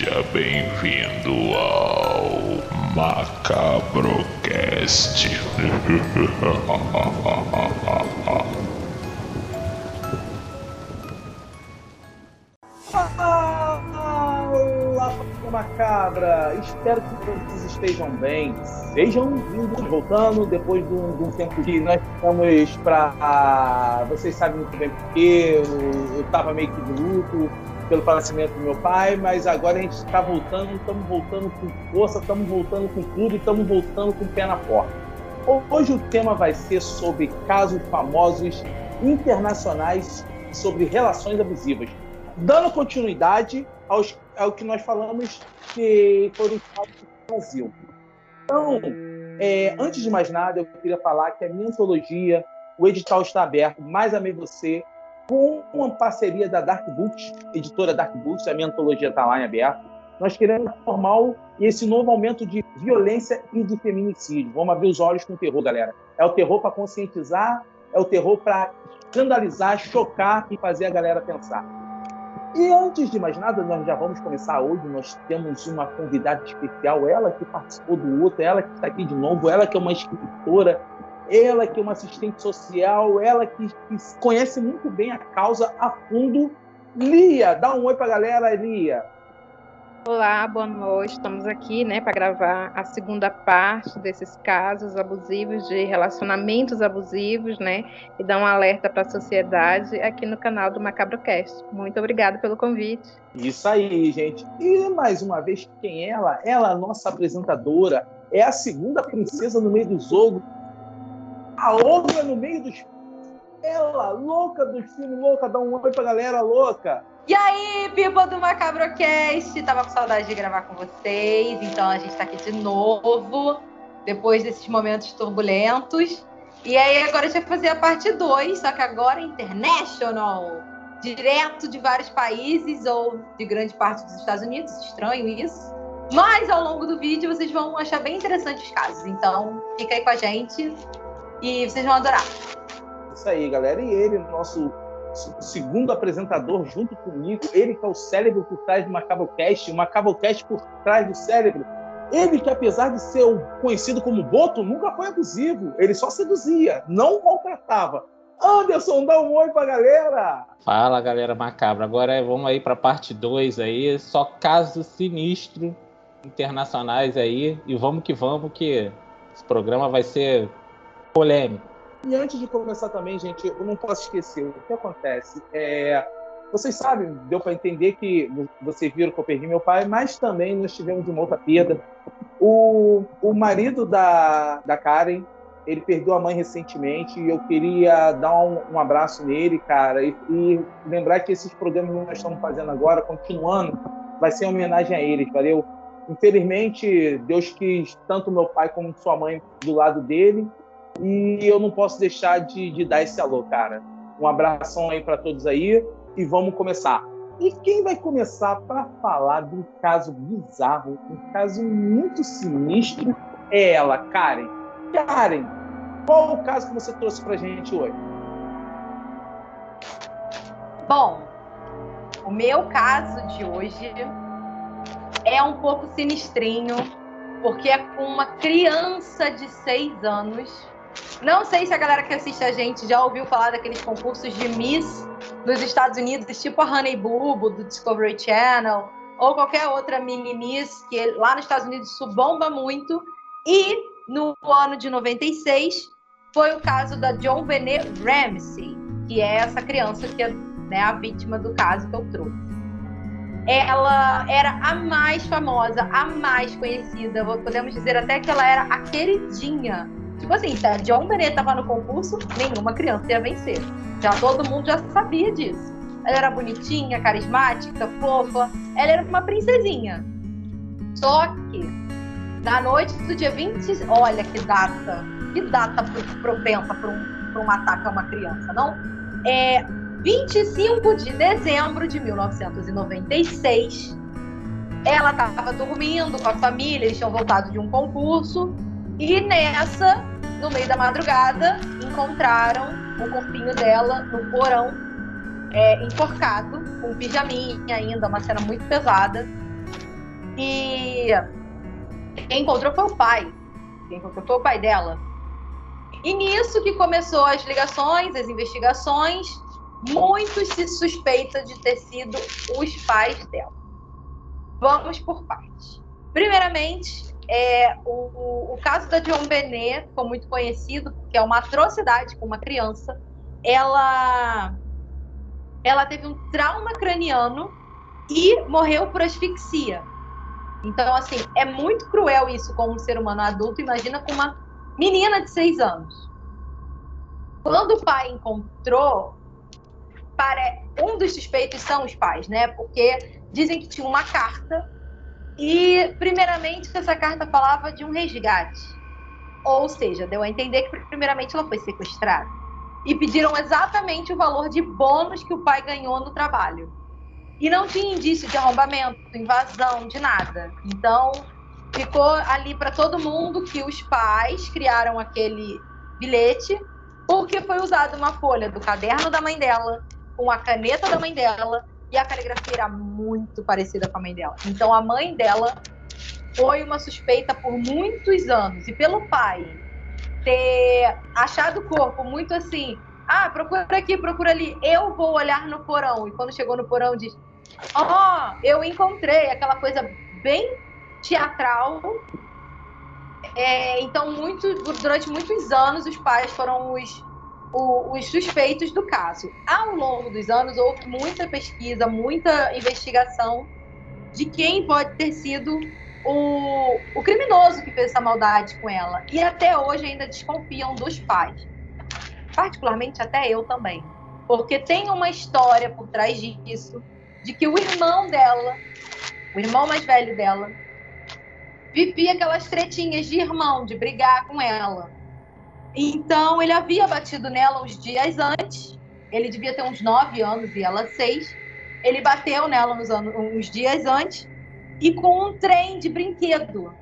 Seja bem-vindo ao Macabrocast. Olá, macabra! Espero que todos estejam bem. Sejam bem-vindos voltando depois de um, de um tempo que nós ficamos para. Vocês sabem muito bem porque eu estava meio que de luto pelo falecimento do meu pai, mas agora a gente está voltando, estamos voltando com força, estamos voltando com tudo e estamos voltando com o pé na porta. Hoje o tema vai ser sobre casos famosos internacionais sobre relações abusivas, dando continuidade aos, ao que nós falamos que foram casos no Brasil. Então, é, antes de mais nada, eu queria falar que a minha antologia, o edital está aberto, Mais Amei Você, com uma parceria da Dark Books, editora Dark Books, a minha antologia está lá em aberto. Nós queremos formar esse novo aumento de violência e de feminicídio. Vamos abrir os olhos com o terror, galera. É o terror para conscientizar, é o terror para escandalizar, chocar e fazer a galera pensar. E antes de mais nada, nós já vamos começar hoje. Nós temos uma convidada especial, ela que participou do outro, ela que está aqui de novo, ela que é uma escritora, ela que é uma assistente social, ela que, que conhece muito bem a causa a fundo. Lia, dá um oi para a galera, Lia. Olá, boa noite. Estamos aqui, né, para gravar a segunda parte desses casos abusivos de relacionamentos abusivos, né, e dar um alerta para a sociedade aqui no canal do Macabrocast. Muito obrigada pelo convite. Isso aí, gente. E mais uma vez, quem é ela? Ela, nossa apresentadora, é a segunda princesa no meio do jogo, a outra no meio dos. Ela, louca do filme, louca, dá um oi pra galera louca. E aí, people do Macabrocast? Tava com saudade de gravar com vocês, então a gente tá aqui de novo, depois desses momentos turbulentos. E aí, agora a gente vai fazer a parte 2, só que agora international. Direto de vários países ou de grande parte dos Estados Unidos, estranho isso. Mas ao longo do vídeo vocês vão achar bem interessantes os casos. Então, fica aí com a gente e vocês vão adorar. Isso aí, galera. E ele, nosso segundo apresentador, junto comigo, ele que é o cérebro por trás do Macabocast, o Macabocast por trás do cérebro. Ele que, apesar de ser conhecido como Boto, nunca foi abusivo. Ele só seduzia, não maltratava. Anderson, dá um oi pra galera! Fala, galera macabra. Agora vamos aí pra parte 2 aí. Só casos sinistros internacionais aí. E vamos que vamos, que esse programa vai ser polêmico. E antes de começar também, gente, eu não posso esquecer o que acontece. É, vocês sabem, deu para entender que vocês viram que eu perdi meu pai, mas também nós tivemos uma outra perda. O, o marido da, da Karen, ele perdeu a mãe recentemente e eu queria dar um, um abraço nele, cara, e, e, lembrar que esses programas que nós estamos fazendo agora, continuando, vai ser uma homenagem a eles, valeu? Infelizmente, Deus quis tanto meu pai como sua mãe do lado dele, e eu não posso deixar de, de dar esse alô, cara. Um abração aí para todos aí e vamos começar. E quem vai começar para falar de um caso bizarro, um caso muito sinistro, é ela, Karen. Karen, qual o caso que você trouxe para gente hoje? Bom, o meu caso de hoje é um pouco sinistrinho, porque é com uma criança de seis anos não sei se a galera que assiste a gente já ouviu falar daqueles concursos de Miss nos Estados Unidos, tipo a Honey Boo do Discovery Channel, ou qualquer outra mini Miss, que lá nos Estados Unidos isso bomba muito. E no ano de 96 foi o caso da John Benet Ramsey, que é essa criança que é né, a vítima do caso que eu trouxe. Ela era a mais famosa, a mais conhecida, podemos dizer até que ela era a queridinha Tipo assim, se a John Bennett tava no concurso, nenhuma criança ia vencer. Já todo mundo já sabia disso. Ela era bonitinha, carismática, fofa. Ela era uma princesinha. Só que, na noite do dia 20, olha que data, que data propensa para um, um ataque a uma criança, não? É 25 de dezembro de 1996. Ela estava dormindo com a família, eles tinham voltado de um concurso. E nessa, no meio da madrugada, encontraram o corpinho dela no porão, é, enforcado, com pijaminha ainda, uma cena muito pesada. E quem encontrou foi o pai. Quem encontrou foi o pai dela. E nisso que começou as ligações, as investigações, muito se suspeita de ter sido os pais dela. Vamos por partes. Primeiramente, é, o, o, caso da John Benet ficou muito conhecido porque é uma atrocidade com uma criança. Ela, ela teve um trauma craniano e morreu por asfixia. Então, assim, é muito cruel isso com um ser humano adulto. Imagina com uma menina de seis anos. Quando o pai encontrou, para um dos suspeitos são os pais, né? Porque dizem que tinha uma carta e, primeiramente, essa carta falava de um resgate. Ou seja, deu a entender que, primeiramente, ela foi sequestrada. E pediram exatamente o valor de bônus que o pai ganhou no trabalho. E não tinha indício de arrombamento, invasão, de nada. Então, ficou ali para todo mundo que os pais criaram aquele bilhete porque foi usada uma folha do caderno da mãe dela, com a caneta da mãe dela, e a caligrafia era muito parecida com a mãe dela. Então, a mãe dela foi uma suspeita por muitos anos. E pelo pai ter achado o corpo muito assim, ah, procura aqui, procura ali, eu vou olhar no porão. E quando chegou no porão, diz: Ó, oh, eu encontrei aquela coisa bem teatral. É, então, muito, durante muitos anos, os pais foram os, os, os suspeitos do caso. Ao longo dos anos, houve muita pesquisa, muita investigação de quem pode ter sido o, o criminoso que fez essa maldade com ela. E até hoje ainda desconfiam dos pais. Particularmente, até eu também. Porque tem uma história por trás disso de que o irmão dela, o irmão mais velho dela, vivia aquelas tretinhas de irmão, de brigar com ela. Então ele havia batido nela uns dias antes. Ele devia ter uns nove anos e ela seis. Ele bateu nela uns, anos, uns dias antes e com um trem de brinquedo.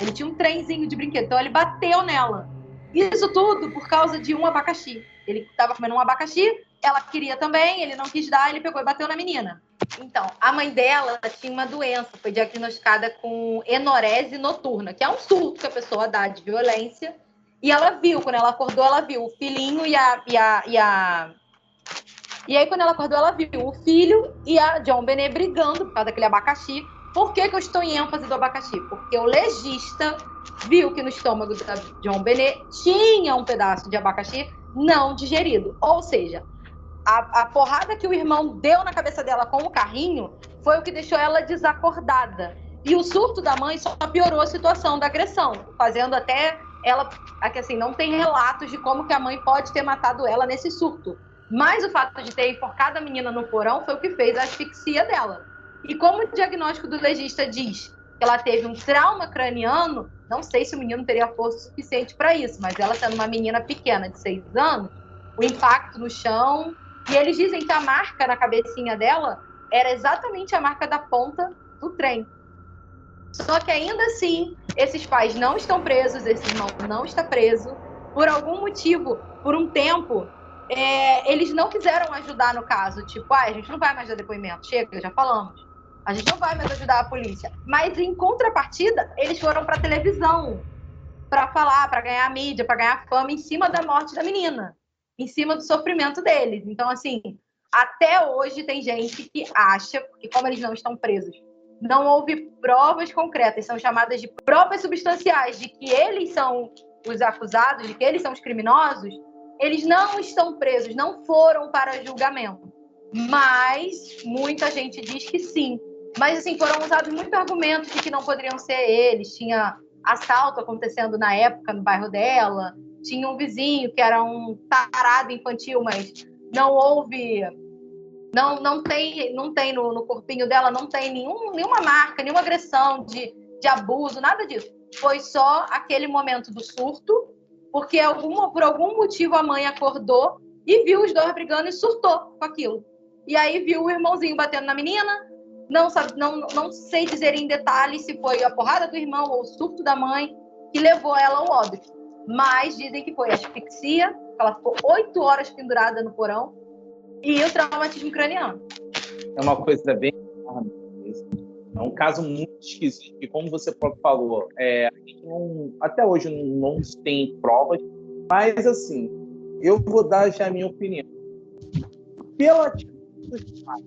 Ele tinha um trenzinho de brinquedo, então ele bateu nela. Isso tudo por causa de um abacaxi. Ele estava comendo um abacaxi, ela queria também, ele não quis dar, ele pegou e bateu na menina. Então, a mãe dela tinha uma doença, foi diagnosticada com enorese noturna, que é um surto que a pessoa dá de violência. E ela viu, quando ela acordou, ela viu o filhinho e a. E, a, e, a... e aí, quando ela acordou, ela viu o filho e a John Benet brigando por causa daquele abacaxi. Por que, que eu estou em ênfase do abacaxi? Porque o legista viu que no estômago da John Benet tinha um pedaço de abacaxi não digerido. Ou seja, a, a, porrada que o irmão deu na cabeça dela com o carrinho foi o que deixou ela desacordada. E o surto da mãe só piorou a situação da agressão, fazendo até ela, assim, não tem relatos de como que a mãe pode ter matado ela nesse surto. Mas o fato de ter enforcado a menina no porão foi o que fez a asfixia dela. E como o diagnóstico do legista diz que ela teve um trauma craniano, não sei se o menino teria força suficiente para isso, mas ela sendo uma menina pequena de seis anos, o impacto no chão e eles dizem que a marca na cabecinha dela era exatamente a marca da ponta do trem. Só que ainda assim, esses pais não estão presos, esse irmão não está preso. Por algum motivo, por um tempo, é, eles não quiseram ajudar no caso. Tipo, ah, a gente não vai mais dar depoimento, chega, já falamos. A gente não vai mais ajudar a polícia. Mas em contrapartida, eles foram para televisão para falar, para ganhar mídia, para ganhar fama em cima da morte da menina em cima do sofrimento deles. Então, assim, até hoje tem gente que acha, que como eles não estão presos, não houve provas concretas, são chamadas de provas substanciais de que eles são os acusados, de que eles são os criminosos, eles não estão presos, não foram para julgamento. Mas muita gente diz que sim. Mas assim, foram usados muitos argumentos de que não poderiam ser eles. Tinha assalto acontecendo na época no bairro dela, tinha um vizinho que era um tarado infantil, mas não houve não não tem não tem no, no corpinho dela não tem nenhum, nenhuma marca, nenhuma agressão de, de abuso, nada disso. Foi só aquele momento do surto, porque alguma, por algum motivo a mãe acordou e viu os dois brigando e surtou com aquilo. E aí viu o irmãozinho batendo na menina. Não, sabe, não, não sei dizer em detalhes se foi a porrada do irmão ou o surto da mãe que levou ela ao óbito. Mas dizem que foi asfixia, ela ficou oito horas pendurada no porão, e o traumatismo craniano. É uma coisa bem. É um caso muito esquisito, e como você próprio falou, é, não, até hoje não, não tem provas, mas assim, eu vou dar já a minha opinião. Pela atitude dos pais,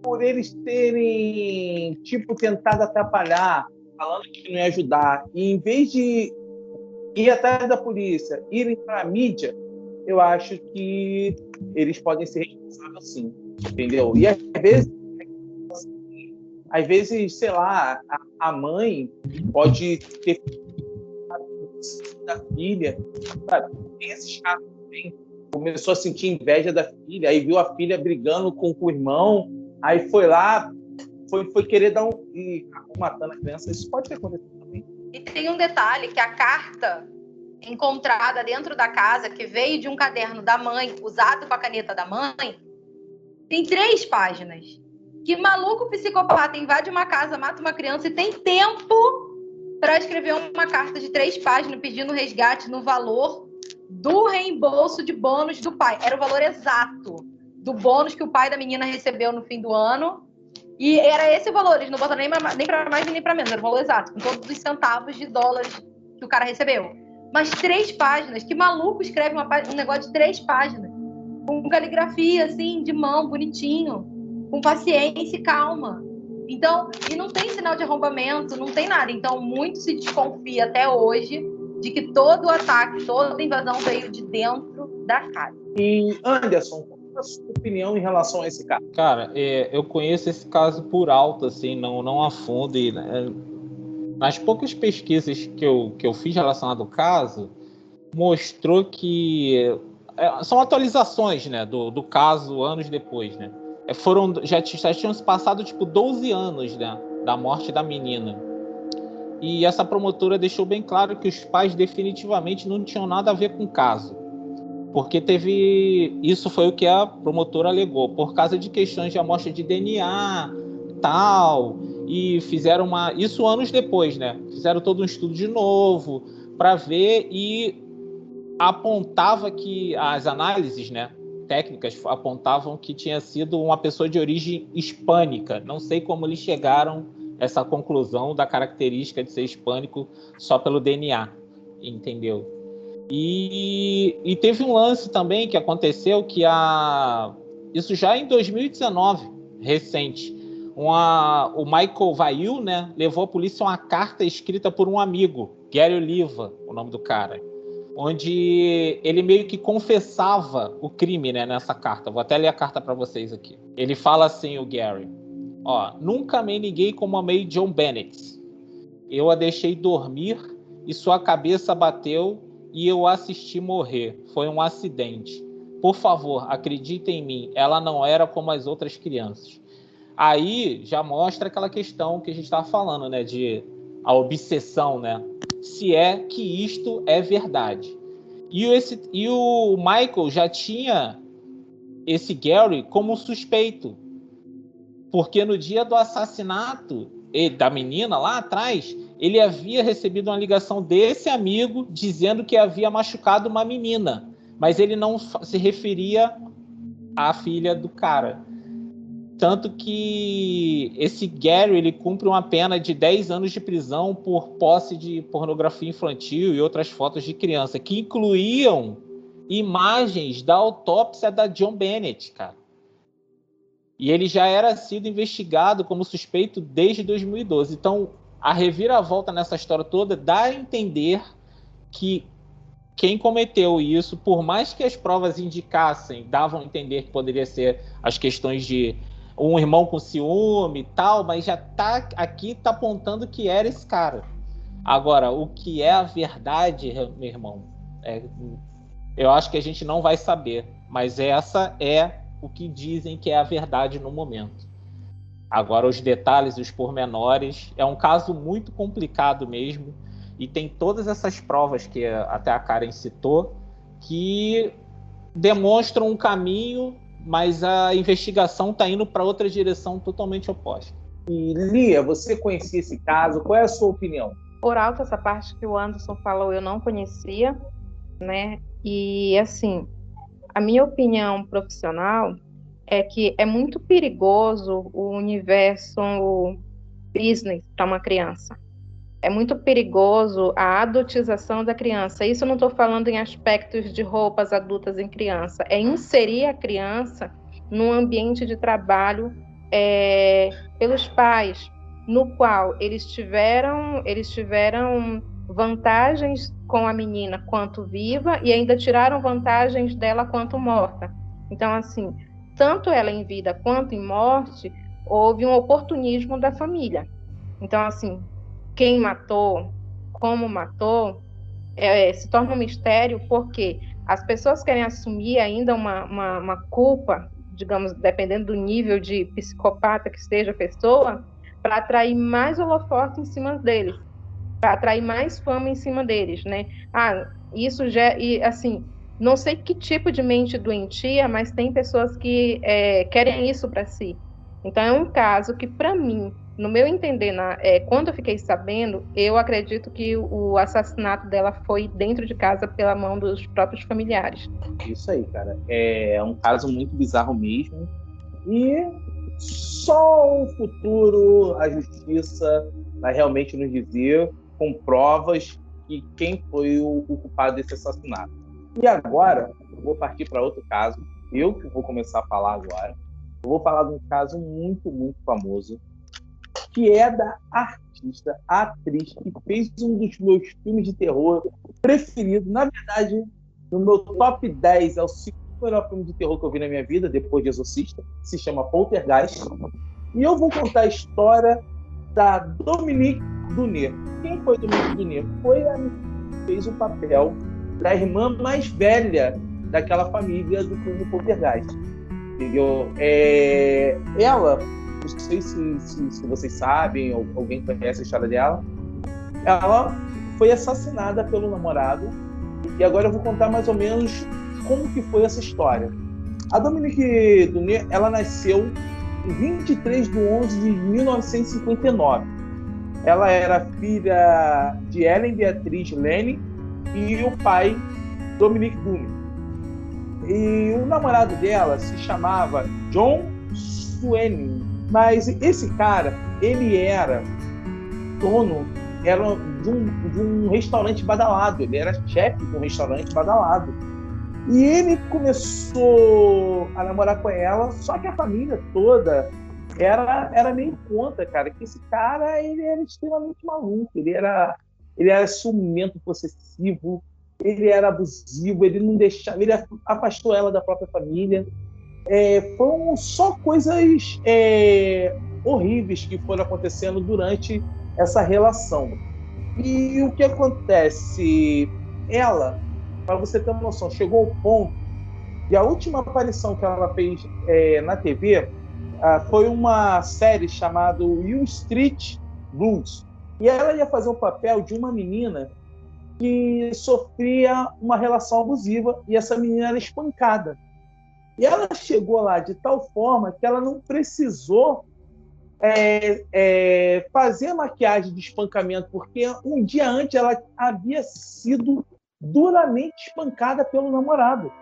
por eles terem, tipo, tentado atrapalhar, falando que não ia ajudar, e em vez de ir atrás da polícia, irem para a mídia, eu acho que eles podem ser responsáveis sim, entendeu? E às vezes, às vezes, sei lá, a, a mãe pode ter da filha, sabe? Esses casos também começou a sentir inveja da filha, aí viu a filha brigando com, com o irmão, aí foi lá, foi, foi querer dar um. e acabou matando a criança. Isso pode ter acontecido também. E tem um detalhe que a carta encontrada dentro da casa, que veio de um caderno da mãe, usado com a caneta da mãe, tem três páginas. Que maluco psicopata invade uma casa, mata uma criança e tem tempo para escrever uma carta de três páginas pedindo resgate no valor do reembolso de bônus do pai. Era o valor exato do bônus que o pai da menina recebeu no fim do ano. E era esse o valor, eles não botaram nem, para mais nem para menos, era o valor exato, com todos os centavos de dólares que o cara recebeu. Mas três páginas, que maluco escreve uma, um negócio de três páginas? Com caligrafia, assim, de mão, bonitinho, com paciência e calma. Então, e não tem sinal de arrombamento, não tem nada. Então, muito se desconfia até hoje de que todo o ataque, toda a invasão veio de dentro da casa. E, Anderson, qual é a sua opinião em relação a esse caso? Cara, é, eu conheço esse caso por alto, assim, não, não a fundo. E, é, nas poucas pesquisas que eu, que eu fiz relacionado ao caso, mostrou que é, são atualizações né, do, do caso anos depois, né? É, foram, já, já tinham se passado tipo 12 anos né, da morte da menina. E essa promotora deixou bem claro que os pais definitivamente não tinham nada a ver com o caso. Porque teve. Isso foi o que a promotora alegou, por causa de questões de amostra de DNA, tal. E fizeram uma. Isso anos depois, né? Fizeram todo um estudo de novo para ver e apontava que as análises, né? técnicas apontavam que tinha sido uma pessoa de origem hispânica. Não sei como eles chegaram a essa conclusão da característica de ser hispânico só pelo DNA, entendeu? E, e teve um lance também que aconteceu que a isso já em 2019, recente, uma, o Michael Vail, né, levou a polícia uma carta escrita por um amigo, Gary Oliva, o nome do cara onde ele meio que confessava o crime né, nessa carta. Vou até ler a carta para vocês aqui. Ele fala assim, o Gary: Ó, nunca amei ninguém como amei John Bennett. Eu a deixei dormir e sua cabeça bateu e eu assisti morrer. Foi um acidente. Por favor, acredite em mim. Ela não era como as outras crianças. Aí já mostra aquela questão que a gente estava falando, né? De a obsessão, né? se é que isto é verdade. E, esse, e o Michael já tinha esse Gary como suspeito, porque no dia do assassinato da menina lá atrás, ele havia recebido uma ligação desse amigo dizendo que havia machucado uma menina, mas ele não se referia à filha do cara. Tanto que esse Gary ele cumpre uma pena de 10 anos de prisão por posse de pornografia infantil e outras fotos de criança, que incluíam imagens da autópsia da John Bennett, cara. E ele já era sido investigado como suspeito desde 2012. Então, a reviravolta nessa história toda dá a entender que quem cometeu isso, por mais que as provas indicassem, davam a entender que poderia ser as questões de um irmão com ciúme e tal, mas já tá aqui tá apontando que era esse cara. Agora, o que é a verdade, meu irmão, é, eu acho que a gente não vai saber, mas essa é o que dizem que é a verdade no momento. Agora, os detalhes e os pormenores, é um caso muito complicado mesmo, e tem todas essas provas que até a Karen citou, que demonstram um caminho mas a investigação está indo para outra direção totalmente oposta. E Lia, você conhecia esse caso? Qual é a sua opinião? Por alto, essa parte que o Anderson falou eu não conhecia, né? E assim, a minha opinião profissional é que é muito perigoso o universo business para uma criança. É muito perigoso a adotização da criança. Isso eu não estou falando em aspectos de roupas adultas em criança. É inserir a criança num ambiente de trabalho é, pelos pais, no qual eles tiveram, eles tiveram vantagens com a menina quanto viva e ainda tiraram vantagens dela quanto morta. Então, assim, tanto ela em vida quanto em morte, houve um oportunismo da família. Então, assim, quem matou, como matou, é, se torna um mistério porque as pessoas querem assumir ainda uma, uma, uma culpa, digamos, dependendo do nível de psicopata que esteja a pessoa, para atrair mais holofote em cima deles, para atrair mais fama em cima deles, né? Ah, isso já e assim, não sei que tipo de mente doentia, mas tem pessoas que é, querem isso para si. Então é um caso que para mim, no meu entender, na, é, quando eu fiquei sabendo, eu acredito que o assassinato dela foi dentro de casa pela mão dos próprios familiares. Isso aí, cara. É um caso muito bizarro mesmo. E só o futuro, a justiça vai realmente nos dizer, com provas, que quem foi o, o culpado desse assassinato. E agora, eu vou partir para outro caso. Eu que vou começar a falar agora. Eu vou falar de um caso muito, muito famoso, que é da artista, atriz, que fez um dos meus filmes de terror preferidos. Na verdade, no meu top 10 é o segundo melhor filme de terror que eu vi na minha vida, depois de Exorcista, se chama Poltergeist. E eu vou contar a história da Dominique Dunet. Quem foi Dominique Dunet? Foi a que fez o papel da irmã mais velha daquela família do filme Poltergeist. Entendeu? É... Ela, não sei se, se, se vocês sabem, ou alguém conhece a história dela, ela foi assassinada pelo namorado. E agora eu vou contar mais ou menos como que foi essa história. A Dominique Dunet, ela nasceu em 23 de 11 de 1959. Ela era filha de Ellen Beatriz Lene e o pai Dominique Dunet. E o namorado dela se chamava John Sweeney. Mas esse cara, ele era dono era de um, de um restaurante badalado. Ele era chefe de um restaurante badalado. E ele começou a namorar com ela, só que a família toda era, era meio contra, cara, que esse cara ele era extremamente maluco, ele era, ele era ciumento, possessivo, ele era abusivo, ele não deixava, ele afastou ela da própria família. É, foram só coisas é, horríveis que foram acontecendo durante essa relação. E o que acontece? Ela para você ter uma noção, chegou ao ponto e a última aparição que ela fez é, na TV ah, foi uma série chamada Will Street Blues. E ela ia fazer o papel de uma menina que sofria uma relação abusiva e essa menina era espancada. E ela chegou lá de tal forma que ela não precisou é, é, fazer maquiagem de espancamento, porque um dia antes ela havia sido duramente espancada pelo namorado.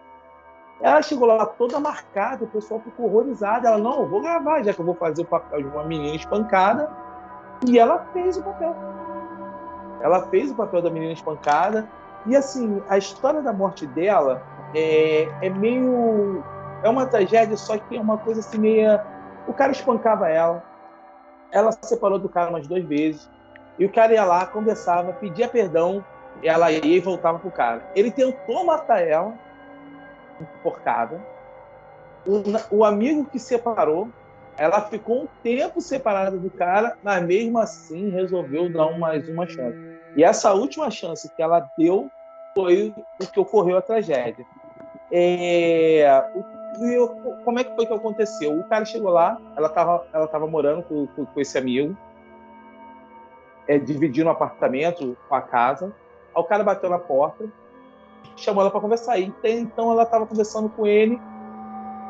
Ela chegou lá toda marcada, o pessoal ficou horrorizado. Ela, não, eu vou gravar, já que eu vou fazer o papel de uma menina espancada. E ela fez o papel. Ela fez o papel da menina espancada. E assim, a história da morte dela é, é meio. É uma tragédia, só que é uma coisa assim meio. O cara espancava ela. Ela se separou do cara umas duas vezes. E o cara ia lá, conversava, pedia perdão ela ia e voltava pro cara. Ele tentou matar ela, enforcada. O, o amigo que separou, ela ficou um tempo separada do cara, mas mesmo assim resolveu dar mais uma chance. E essa última chance que ela deu foi o que ocorreu a tragédia. É, o, como é que foi que aconteceu? O cara chegou lá, ela estava ela tava morando com, com, com esse amigo, é, dividindo um apartamento com a casa. Aí o cara bateu na porta, chamou ela para conversar. E então ela estava conversando com ele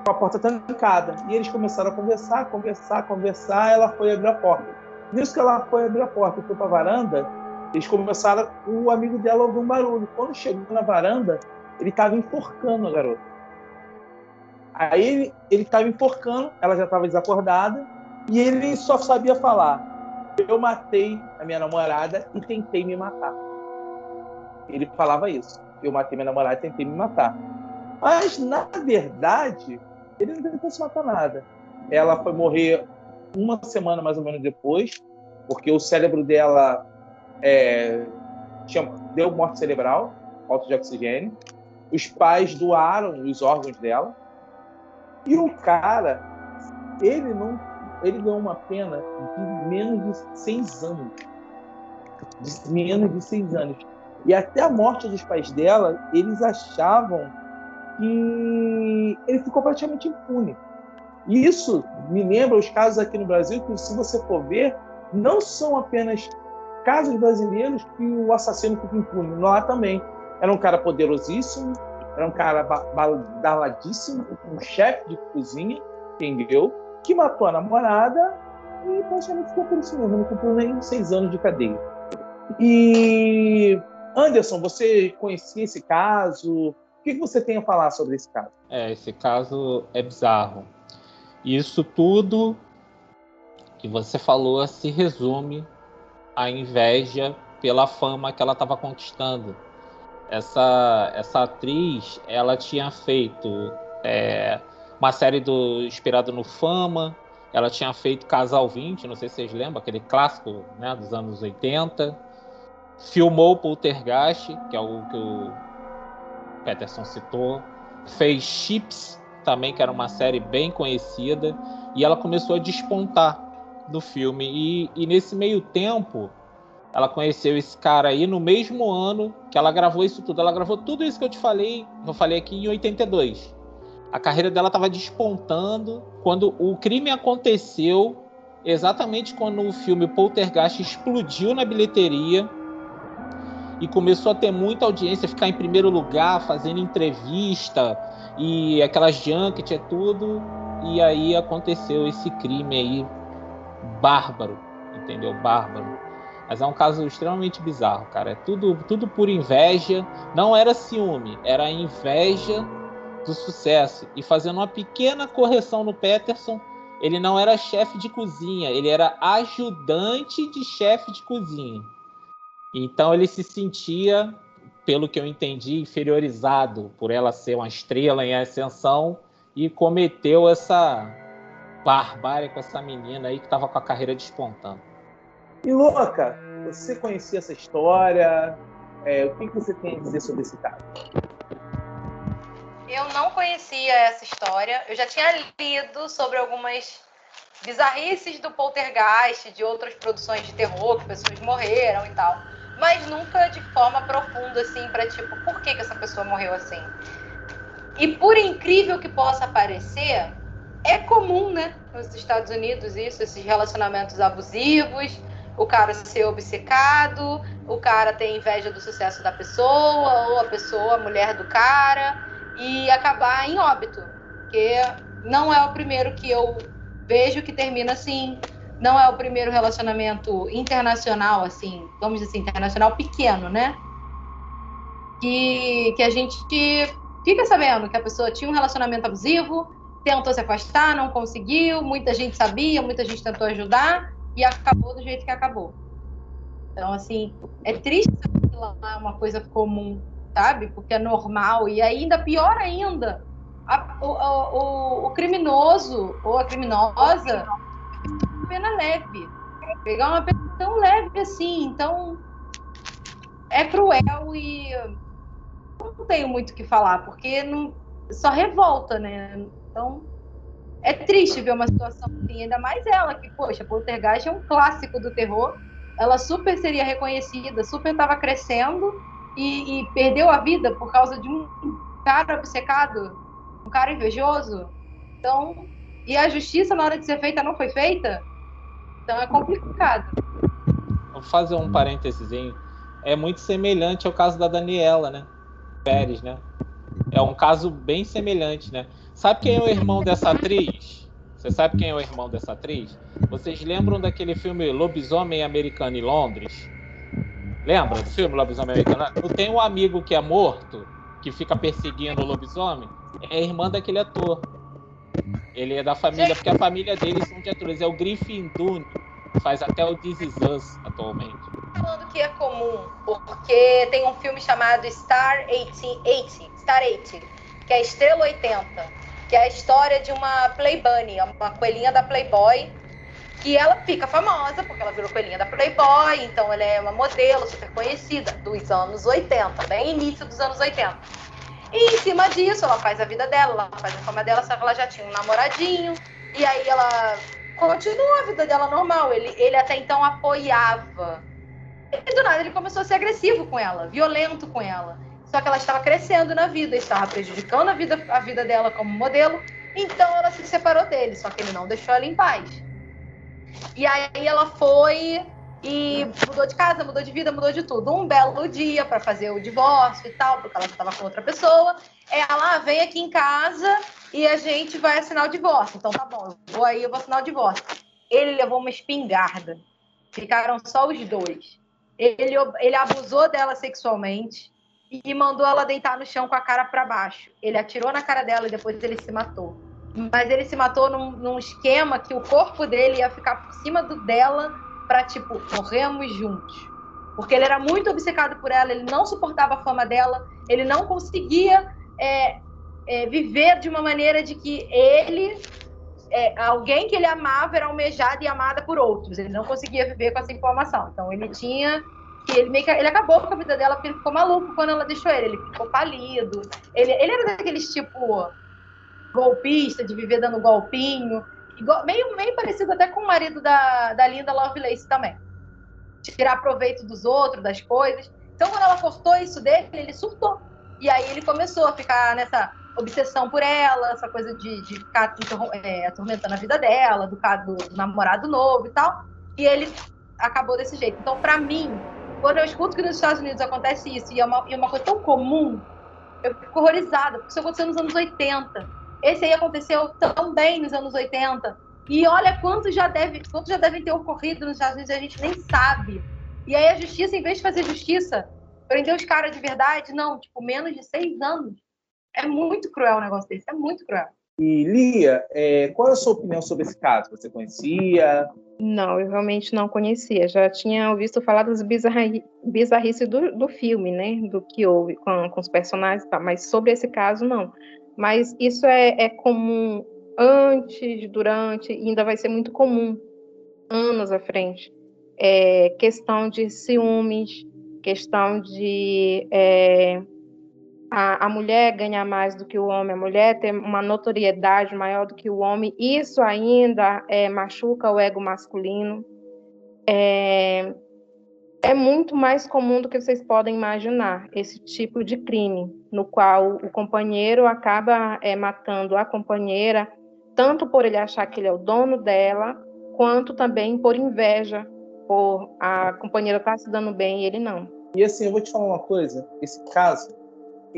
com a porta trancada. E eles começaram a conversar, conversar, conversar. Ela foi abrir a porta. Nisso que ela foi abrir a porta e foi para a varanda, eles começaram. O amigo dela ouviu um barulho. Quando chegou na varanda, ele estava enforcando a garota. Aí ele, ele tava enforcando, ela já estava desacordada, e ele só sabia falar: Eu matei a minha namorada e tentei me matar. Ele falava isso. Eu matei minha namorada e tentei me matar. Mas, na verdade, ele não tentou se matar nada. Ela foi morrer uma semana mais ou menos depois, porque o cérebro dela é, tinha, deu morte cerebral, falta de oxigênio. Os pais doaram os órgãos dela. E o cara, ele não, ele ganhou uma pena de menos de seis anos. De menos de seis anos. E até a morte dos pais dela, eles achavam que ele ficou praticamente impune. E isso me lembra os casos aqui no Brasil que, se você for ver, não são apenas casos brasileiros que o assassino fica impune. Lá também. Era um cara poderosíssimo, era um cara badaladíssimo, um chefe de cozinha, entendeu? Que matou a namorada e praticamente ficou por isso mesmo, não cumpriu nem seis anos de cadeia. E Anderson, você conhecia esse caso? O que você tem a falar sobre esse caso? É, esse caso é bizarro. Isso tudo que você falou se resume à inveja pela fama que ela estava conquistando. Essa, essa atriz, ela tinha feito é, uma série do inspirado no Fama, ela tinha feito Casal 20, não sei se vocês lembram, aquele clássico né, dos anos 80 filmou Poltergeist, que é o que o Peterson citou, fez Chips também, que era uma série bem conhecida, e ela começou a despontar no filme. E, e nesse meio tempo, ela conheceu esse cara aí no mesmo ano que ela gravou isso tudo. Ela gravou tudo isso que eu te falei, eu falei aqui em 82. A carreira dela estava despontando quando o crime aconteceu, exatamente quando o filme Poltergeist explodiu na bilheteria e começou a ter muita audiência, ficar em primeiro lugar, fazendo entrevista e aquelas junket é tudo. E aí aconteceu esse crime aí bárbaro, entendeu? Bárbaro. Mas é um caso extremamente bizarro, cara. É tudo, tudo por inveja. Não era ciúme, era inveja do sucesso. E fazendo uma pequena correção no Peterson, ele não era chefe de cozinha, ele era ajudante de chefe de cozinha. Então ele se sentia, pelo que eu entendi, inferiorizado por ela ser uma estrela em ascensão e cometeu essa barbárie com essa menina aí que estava com a carreira despontando. E louca, você conhecia essa história? É, o que você tem a dizer sobre esse caso? Eu não conhecia essa história. Eu já tinha lido sobre algumas bizarrices do Poltergeist, de outras produções de terror, que pessoas morreram e tal mas nunca de forma profunda, assim, para tipo, por que, que essa pessoa morreu assim? E por incrível que possa parecer, é comum, né, nos Estados Unidos isso, esses relacionamentos abusivos, o cara ser obcecado, o cara ter inveja do sucesso da pessoa, ou a pessoa, a mulher do cara, e acabar em óbito. Porque não é o primeiro que eu vejo que termina assim, não é o primeiro relacionamento internacional, assim, vamos dizer assim, internacional pequeno, né? Que, que a gente fica sabendo que a pessoa tinha um relacionamento abusivo, tentou se afastar, não conseguiu, muita gente sabia, muita gente tentou ajudar e acabou do jeito que acabou. Então, assim, é triste que lá é uma coisa comum, sabe? Porque é normal e ainda pior ainda, a, o, o, o criminoso ou a criminosa pena leve. Pegar uma pena tão leve assim. Então, é cruel e não tenho muito o que falar, porque não, só revolta, né? Então, é triste ver uma situação assim, ainda mais ela, que, poxa, Poltergeist é um clássico do terror. Ela super seria reconhecida, super estava crescendo e, e, perdeu a vida por causa de um cara obcecado, um cara invejoso. Então, e a justiça, na hora de ser feita, não foi feita? Então é complicado. Vou fazer um parênteses. É muito semelhante ao caso da Daniela, né? Pérez, né? É um caso bem semelhante, né? Sabe quem é o irmão dessa atriz? Você sabe quem é o irmão dessa atriz? Vocês lembram daquele filme Lobisomem Americano em Londres? Lembra do filme Lobisomem Americano? Não tem um amigo que é morto, que fica perseguindo o lobisomem? É a irmã daquele ator. Ele é da família, porque a família dele são de atores. É o Griffin Dune. Faz até o This Is Us atualmente. Falando que é comum, porque tem um filme chamado Star 80, Star 80, que é Estrela 80, que é a história de uma Play Bunny, uma coelhinha da Playboy, que ela fica famosa, porque ela virou coelhinha da Playboy, então ela é uma modelo super conhecida dos anos 80, bem início dos anos 80. E em cima disso, ela faz a vida dela, ela faz a fama dela, só que ela já tinha um namoradinho, e aí ela continua a vida dela normal. Ele, ele até então apoiava. E do nada ele começou a ser agressivo com ela, violento com ela. Só que ela estava crescendo na vida, estava prejudicando a vida, a vida dela como modelo, então ela se separou dele, só que ele não deixou ela em paz. E aí ela foi e mudou de casa, mudou de vida, mudou de tudo. Um belo dia para fazer o divórcio e tal, porque ela estava com outra pessoa. Ela ah, vem aqui em casa e a gente vai assinar o divórcio. Então tá bom, eu vou aí, eu vou assinar o divórcio. Ele levou uma espingarda. Ficaram só os dois. Ele, ele abusou dela sexualmente e mandou ela deitar no chão com a cara para baixo. Ele atirou na cara dela e depois ele se matou. Mas ele se matou num, num esquema que o corpo dele ia ficar por cima do dela para tipo, morremos juntos. Porque ele era muito obcecado por ela, ele não suportava a fama dela, ele não conseguia é, é, viver de uma maneira de que ele, é, alguém que ele amava, era almejado e amada por outros. Ele não conseguia viver com essa informação. Então ele tinha ele meio que, ele acabou com a vida dela porque ele ficou maluco quando ela deixou ele. Ele ficou palido. Ele, ele era daqueles tipo golpista, de viver dando golpinho. Igual, meio, meio parecido até com o marido da, da Linda Lovelace também. Tirar proveito dos outros, das coisas. Então, quando ela cortou isso dele, ele surtou. E aí ele começou a ficar nessa obsessão por ela, essa coisa de, de ficar é, atormentando a vida dela, do, do, do namorado novo e tal. E ele acabou desse jeito. Então, para mim, quando eu escuto que nos Estados Unidos acontece isso, e é uma, e é uma coisa tão comum, eu fico horrorizada, porque isso aconteceu nos anos 80. Esse aí aconteceu também nos anos 80. E olha quantos já, deve, quantos já devem ter ocorrido nos Estados Unidos e a gente nem sabe. E aí a justiça, em vez de fazer justiça, prender os caras de verdade, não, tipo, menos de seis anos. É muito cruel o negócio desse, é muito cruel. E Lia, é, qual é a sua opinião sobre esse caso? Você conhecia? Não, eu realmente não conhecia. Já tinha ouvido falar das bizarri bizarrices do, do filme, né? Do que houve com, com os personagens e tal, mas sobre esse caso, não. Mas isso é, é comum antes, durante, e ainda vai ser muito comum anos à frente. É, questão de ciúmes, questão de é, a, a, mulher ganhar mais do que o homem, a mulher ter uma notoriedade maior do que o homem, isso ainda é, machuca o ego masculino. É, é muito mais comum do que vocês podem imaginar esse tipo de crime, no qual o companheiro acaba é, matando a companheira, tanto por ele achar que ele é o dono dela, quanto também por inveja, por a companheira estar tá se dando bem e ele não. E assim, eu vou te falar uma coisa: esse caso,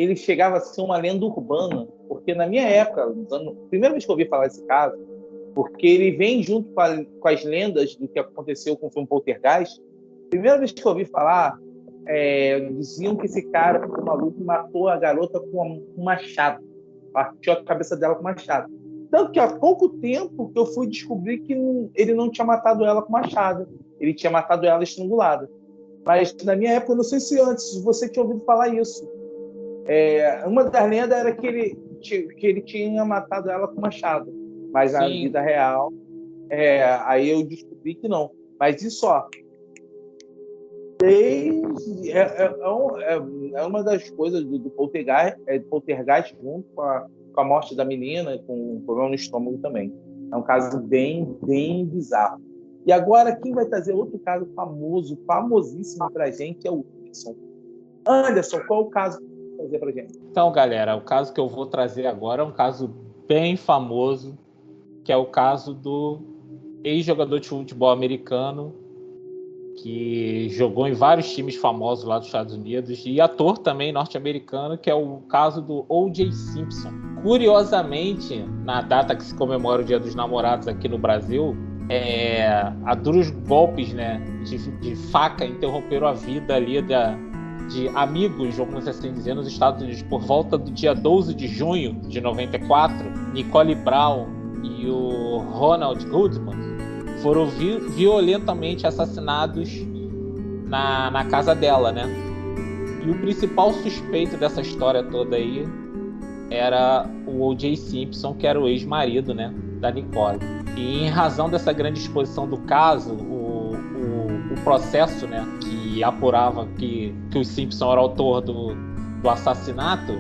ele chegava a ser uma lenda urbana, porque na minha época, anos, primeira vez que eu ouvi falar desse caso, porque ele vem junto com, a, com as lendas do que aconteceu com o filme Poltergeist, Primeira vez que eu ouvi falar, é, diziam que esse cara ficou maluco matou a garota com um machado. Partiu a cabeça dela com machado. Tanto que há pouco tempo que eu fui descobrir que ele não tinha matado ela com machado. Ele tinha matado ela estrangulada. Mas na minha época, eu não sei se antes você tinha ouvido falar isso. É, uma das lendas era que ele, que ele tinha matado ela com machado. Mas Sim. na vida real, é, aí eu descobri que não. Mas isso, ó, desde. É, é, é, é, uma das coisas do, do poltergeist, é, poltergeist junto com a, com a morte da menina, com um problema no estômago também. É um caso bem, bem bizarro. E agora, quem vai trazer outro caso famoso, famosíssimo pra gente é o Anderson. Anderson, qual o caso trazer pra gente? Então, galera, o caso que eu vou trazer agora é um caso bem famoso, que é o caso do ex-jogador de futebol americano que jogou em vários times famosos lá dos Estados Unidos e ator também norte-americano, que é o caso do O.J. Simpson. Curiosamente, na data que se comemora o Dia dos Namorados aqui no Brasil, é, a duros golpes né, de, de, faca interromperam a vida ali da, de amigos, vamos assim dizer, nos Estados Unidos. Por volta do dia 12 de junho de 94, Nicole Brown e o Ronald Goodman foram vi violentamente assassinados na, na casa dela, né? E o principal suspeito dessa história toda aí era o O.J. Simpson, que era o ex-marido, né, da Nicole. E em razão dessa grande exposição do caso, o, o, o processo, né, apurava que, que o Simpson era autor do, do assassinato,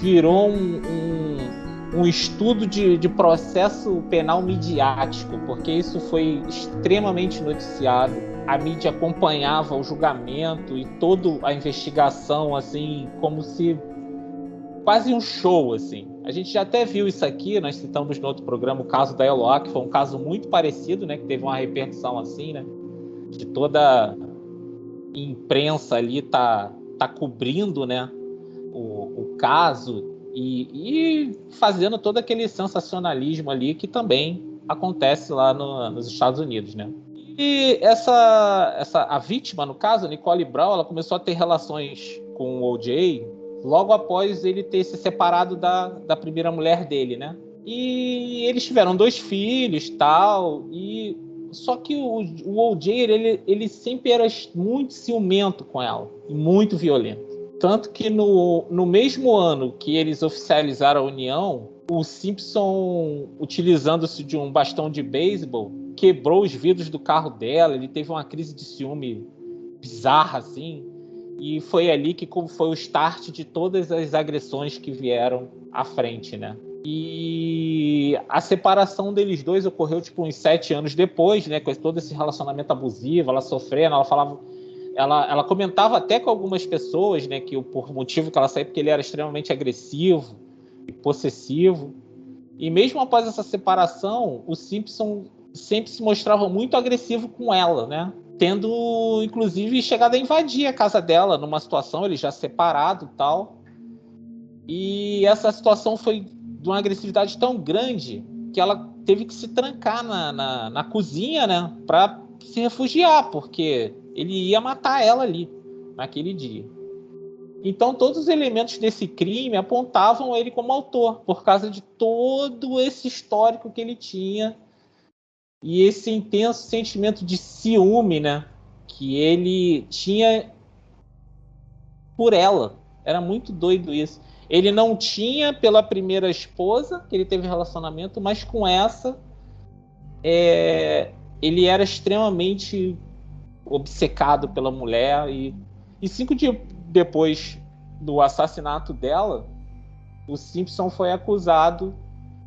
virou um, um, um estudo de, de processo penal midiático, porque isso foi extremamente noticiado. A mídia acompanhava o julgamento e toda a investigação, assim, como se quase um show, assim. A gente já até viu isso aqui, nós citamos no outro programa o caso da Eloá, que foi um caso muito parecido, né? Que teve uma repercussão assim, né? De toda imprensa ali tá, tá cobrindo, né? O, o caso e, e, fazendo todo aquele sensacionalismo ali que também acontece lá no, nos Estados Unidos, né? E essa, essa, a vítima, no caso, Nicole Brown, ela começou a ter relações com o O.J logo após ele ter se separado da, da primeira mulher dele, né? E eles tiveram dois filhos, tal, e só que o, o OJ, ele, ele sempre era muito ciumento com ela, e muito violento. Tanto que no, no mesmo ano que eles oficializaram a união, o Simpson, utilizando-se de um bastão de beisebol, quebrou os vidros do carro dela, ele teve uma crise de ciúme bizarra, assim, e foi ali que foi o start de todas as agressões que vieram à frente, né? E a separação deles dois ocorreu tipo uns sete anos depois, né? Com todo esse relacionamento abusivo, ela sofrendo, ela falava, ela, ela comentava até com algumas pessoas, né? Que por motivo que ela saiu porque ele era extremamente agressivo e possessivo. E mesmo após essa separação, o Simpson sempre se mostrava muito agressivo com ela, né? tendo inclusive chegado a invadir a casa dela numa situação ele já separado tal e essa situação foi de uma agressividade tão grande que ela teve que se trancar na, na, na cozinha né para se refugiar porque ele ia matar ela ali naquele dia então todos os elementos desse crime apontavam ele como autor por causa de todo esse histórico que ele tinha e esse intenso sentimento de ciúme, né, que ele tinha por ela. Era muito doido isso. Ele não tinha pela primeira esposa que ele teve relacionamento, mas com essa é, ele era extremamente obcecado pela mulher e, e cinco dias depois do assassinato dela, o Simpson foi acusado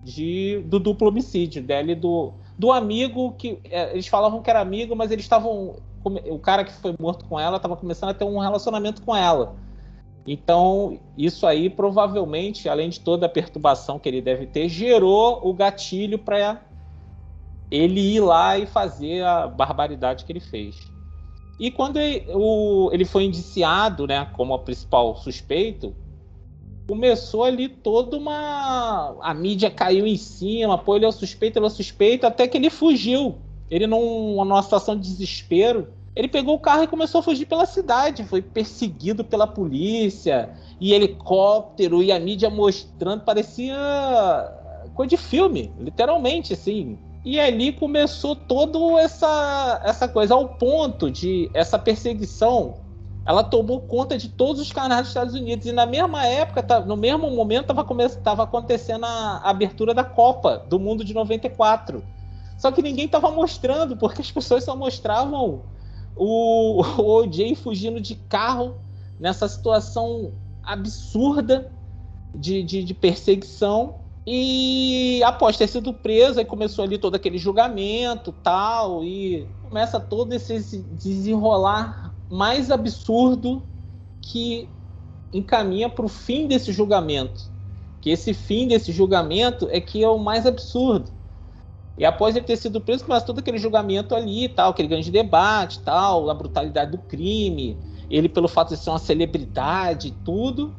de do duplo homicídio dela e do do amigo que é, eles falavam que era amigo, mas eles estavam o cara que foi morto com ela estava começando a ter um relacionamento com ela. Então, isso aí provavelmente, além de toda a perturbação que ele deve ter, gerou o gatilho para ele ir lá e fazer a barbaridade que ele fez. E quando ele, o, ele foi indiciado, né, como o principal suspeito, começou ali toda uma. A mídia caiu em cima, pô, ele é o suspeito, ele é o suspeito, até que ele fugiu. Ele, num, numa situação de desespero, ele pegou o carro e começou a fugir pela cidade. Foi perseguido pela polícia, e helicóptero, e a mídia mostrando, parecia coisa de filme, literalmente, assim. E ali começou toda essa, essa coisa, ao ponto de essa perseguição ela tomou conta de todos os canais dos Estados Unidos. E na mesma época, tá, no mesmo momento, estava acontecendo a, a abertura da Copa do Mundo de 94. Só que ninguém estava mostrando, porque as pessoas só mostravam o, o OJ fugindo de carro nessa situação absurda de, de, de, perseguição. E após ter sido preso, aí começou ali todo aquele julgamento tal, e começa todo esse desenrolar mais absurdo que encaminha para o fim desse julgamento. Que esse fim desse julgamento é que é o mais absurdo. E após ele ter sido preso, começa todo aquele julgamento ali, tal, aquele grande debate, tal, a brutalidade do crime, ele pelo fato de ser uma celebridade, tudo.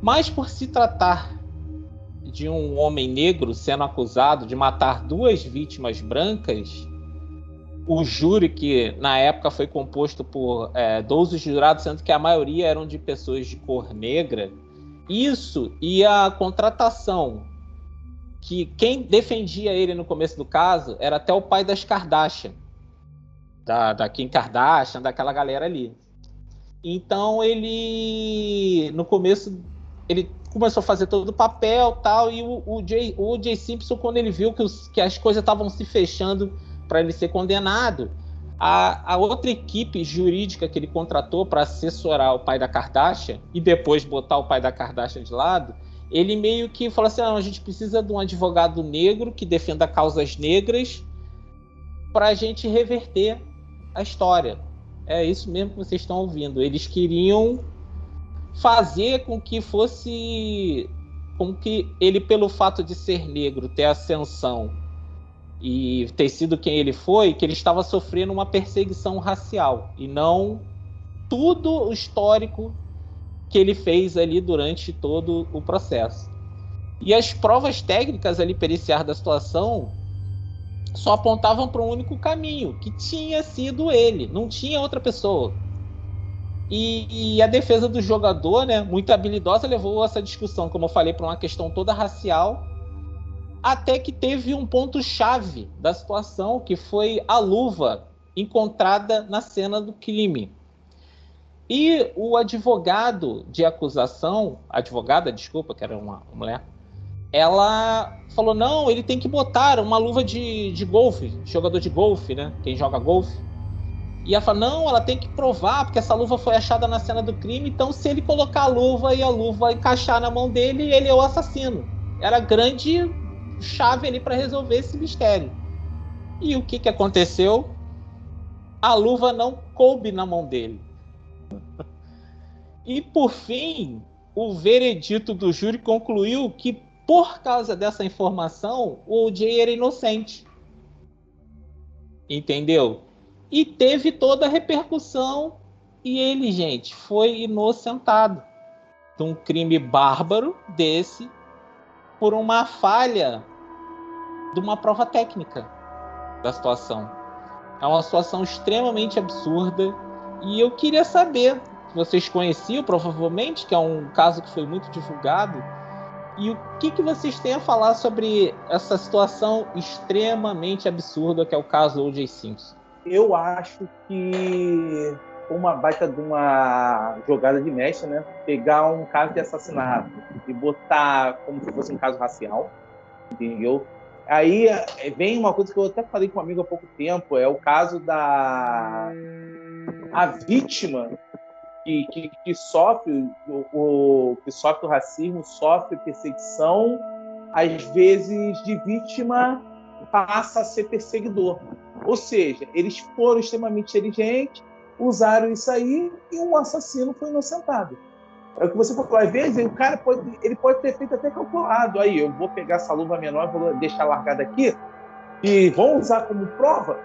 Mas por se tratar de um homem negro sendo acusado de matar duas vítimas brancas, o júri, que na época foi composto por é, 12 jurados, sendo que a maioria eram de pessoas de cor negra, isso e a contratação que quem defendia ele no começo do caso era até o pai das Kardashian, da, da Kim Kardashian, daquela galera ali. Então ele, no começo, ele começou a fazer todo o papel tal, e o, o, Jay, o Jay Simpson, quando ele viu que, os, que as coisas estavam se fechando para ele ser condenado, a, a, outra equipe jurídica que ele contratou para assessorar o pai da Kardashian e depois botar o pai da Kardashian de lado, ele meio que falou assim: ah, a gente precisa de um advogado negro que defenda causas negras para a gente reverter a história. É isso mesmo que vocês estão ouvindo. Eles queriam fazer com que fosse. com que ele, pelo fato de ser negro, ter ascensão e ter sido quem ele foi, que ele estava sofrendo uma perseguição racial e não tudo o histórico que ele fez ali durante todo o processo. E as provas técnicas ali periciar da situação só apontavam para um único caminho, que tinha sido ele, não tinha outra pessoa. E, e, a defesa do jogador, né, muito habilidosa, levou essa discussão, como eu falei, para uma questão toda racial, até que teve um ponto chave da situação, que foi a luva encontrada na cena do crime. E o advogado de acusação, advogada, desculpa, que era uma mulher, ela falou: não, ele tem que botar uma luva de, de golfe, jogador de golfe, né? Quem joga golfe. E ela falou: não, ela tem que provar, porque essa luva foi achada na cena do crime, então se ele colocar a luva e a luva encaixar na mão dele, ele é o assassino. Era grande chave ali para resolver esse mistério. E o que, que aconteceu? A luva não coube na mão dele. E por fim, o veredito do júri concluiu que por causa dessa informação, o OJ era inocente. Entendeu? E teve toda a repercussão e ele, gente, foi inocentado de um crime bárbaro desse por uma falha de uma prova técnica da situação. É uma situação extremamente absurda e eu queria saber, vocês conheciam provavelmente, que é um caso que foi muito divulgado, e o que, que vocês têm a falar sobre essa situação extremamente absurda que é o caso O.J. Simpson? Eu acho que uma baita de uma jogada de mestre, né? Pegar um caso de assassinato e botar como se fosse um caso racial, entendeu? Aí é, vem uma coisa que eu até falei com um amigo há pouco tempo, é o caso da a vítima que, que, que sofre o, o, que sofre o racismo, sofre perseguição, às vezes de vítima passa a ser perseguidor. Ou seja, eles foram extremamente inteligentes, usaram isso aí e um assassino foi inocentado. É o que você falou. Às vezes o cara pode, ele pode ter feito até calculado. Aí eu vou pegar essa luva menor, vou deixar largada aqui e vão usar como prova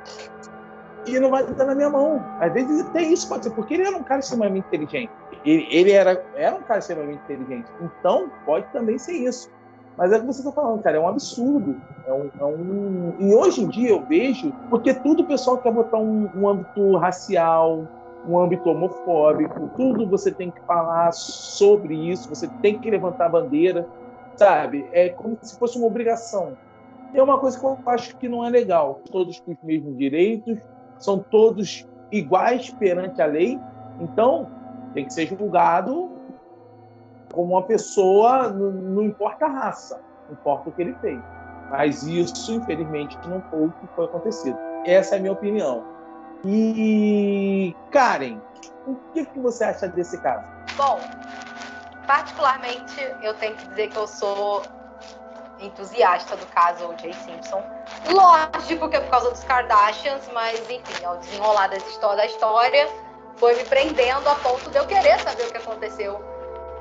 e não vai estar na minha mão. Às vezes tem isso, pode ser, porque ele era um cara extremamente inteligente. Ele, ele era, era um cara extremamente inteligente. Então, pode também ser isso. Mas é o que você está falando, cara, é um absurdo. É um, é um... E hoje em dia eu vejo, porque tudo o pessoal quer botar um, um âmbito racial, um âmbito homofóbico, tudo você tem que falar sobre isso, você tem que levantar a bandeira, sabe? É como se fosse uma obrigação. É uma coisa que eu acho que não é legal. Todos com os mesmos direitos, são todos iguais perante a lei, então tem que ser julgado como uma pessoa, não, importa a raça, importa o que ele fez. Mas isso, infelizmente, não foi o que foi acontecido. Essa é a minha opinião. E, Karen, o que, que você acha desse caso? Bom, particularmente, eu tenho que dizer que eu sou entusiasta do caso O.J. Simpson. Lógico que é por causa dos Kardashians, mas enfim, ao desenrolar da história, foi me prendendo a ponto de eu querer saber o que aconteceu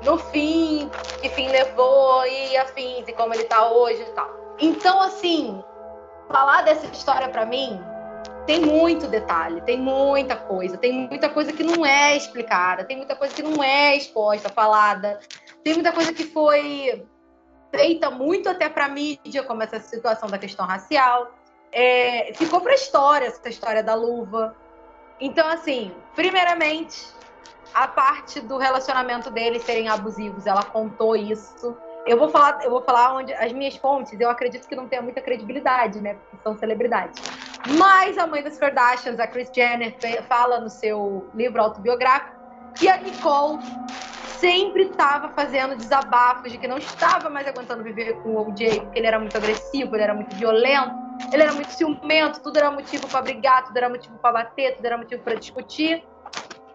no fim, que fim levou e afins, e como ele tá hoje e tal. Então, assim, falar dessa história para mim tem muito detalhe, tem muita coisa, tem muita coisa que não é explicada, tem muita coisa que não é exposta, falada, tem muita coisa que foi feita muito até para mídia, como essa situação da questão racial. É, ficou para a história essa história da luva. Então, assim, primeiramente, a parte do relacionamento deles serem abusivos, ela contou isso. eu vou falar, eu vou falar onde as minhas fontes, eu acredito que não tenha muita credibilidade, né? Porque são celebridades. Mas a mãe das Kardashians, a Kris Jenner, fala no seu livro autobiográfico que a Nicole sempre estava fazendo desabafos de que não estava mais aguentando viver com o OJ, porque ele era muito agressivo, ele era muito violento, ele era muito ciumento, tudo era motivo para brigar, tudo era motivo para bater, tudo era motivo para discutir.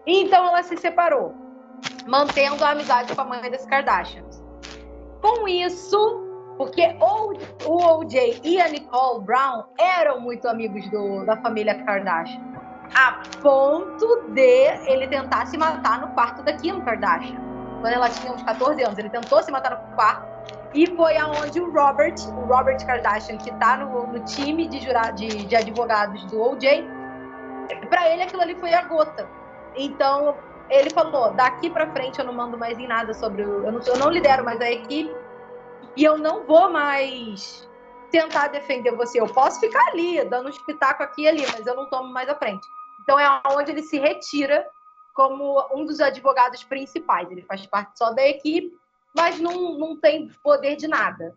Então ela se separou, mantendo a amizade com a mãe das Kardashians. Com isso, porque o, OJ e a Nicole Brown eram muito amigos do, da família Kardashian, a ponto de ele tentar se matar no quarto da Kim Kardashian, quando ela tinha uns 14 anos. Ele tentou se matar no quarto e foi aonde o Robert, o Robert Kardashian, que está no, no, time de, jurado, de, de advogados do OJ, para ele aquilo ali foi a gota. Então ele falou: daqui para frente eu não mando mais em nada sobre o. Eu não, eu não lidero mais a equipe e eu não vou mais tentar defender você. Eu posso ficar ali, dando um espetáculo aqui e ali, mas eu não tomo mais à frente. Então é onde ele se retira como um dos advogados principais. Ele faz parte só da equipe, mas não, não tem poder de nada.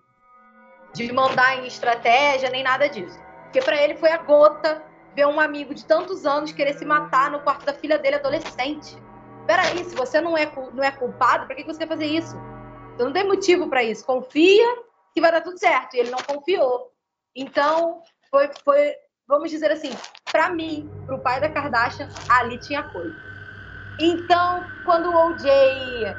De mandar em estratégia, nem nada disso. Porque para ele foi a gota ver um amigo de tantos anos querer se matar no quarto da filha dele adolescente. Peraí, se você não é, não é culpado, para que você quer fazer isso? Você não tem motivo para isso. Confia que vai dar tudo certo. E ele não confiou. Então, foi, foi vamos dizer assim, para mim, para o pai da Kardashian, ali tinha coisa. Então, quando o OJ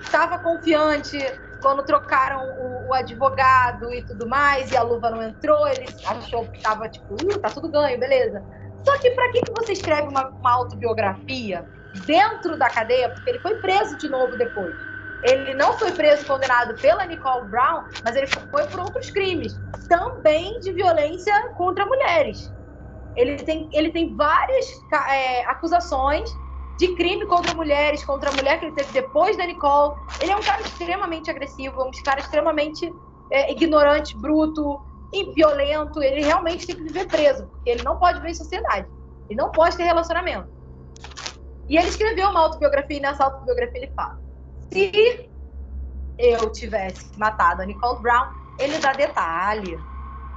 estava confiante, quando trocaram o, o, advogado e tudo mais, e a luva não entrou, ele achou que estava tipo, uh, tá tudo ganho, beleza. Só que para que, que você escreve uma, uma autobiografia dentro da cadeia? Porque ele foi preso de novo depois. Ele não foi preso condenado pela Nicole Brown, mas ele foi por outros crimes, também de violência contra mulheres. Ele tem, ele tem várias é, acusações de crime contra mulheres, contra a mulher que ele teve depois da Nicole. Ele é um cara extremamente agressivo, um cara extremamente é, ignorante, bruto violento. Ele realmente tem que viver preso, porque ele não pode viver em sociedade. Ele não pode ter relacionamento. E ele escreveu uma autobiografia e nessa autobiografia ele fala: se eu tivesse matado a Nicole Brown, ele dá detalhe.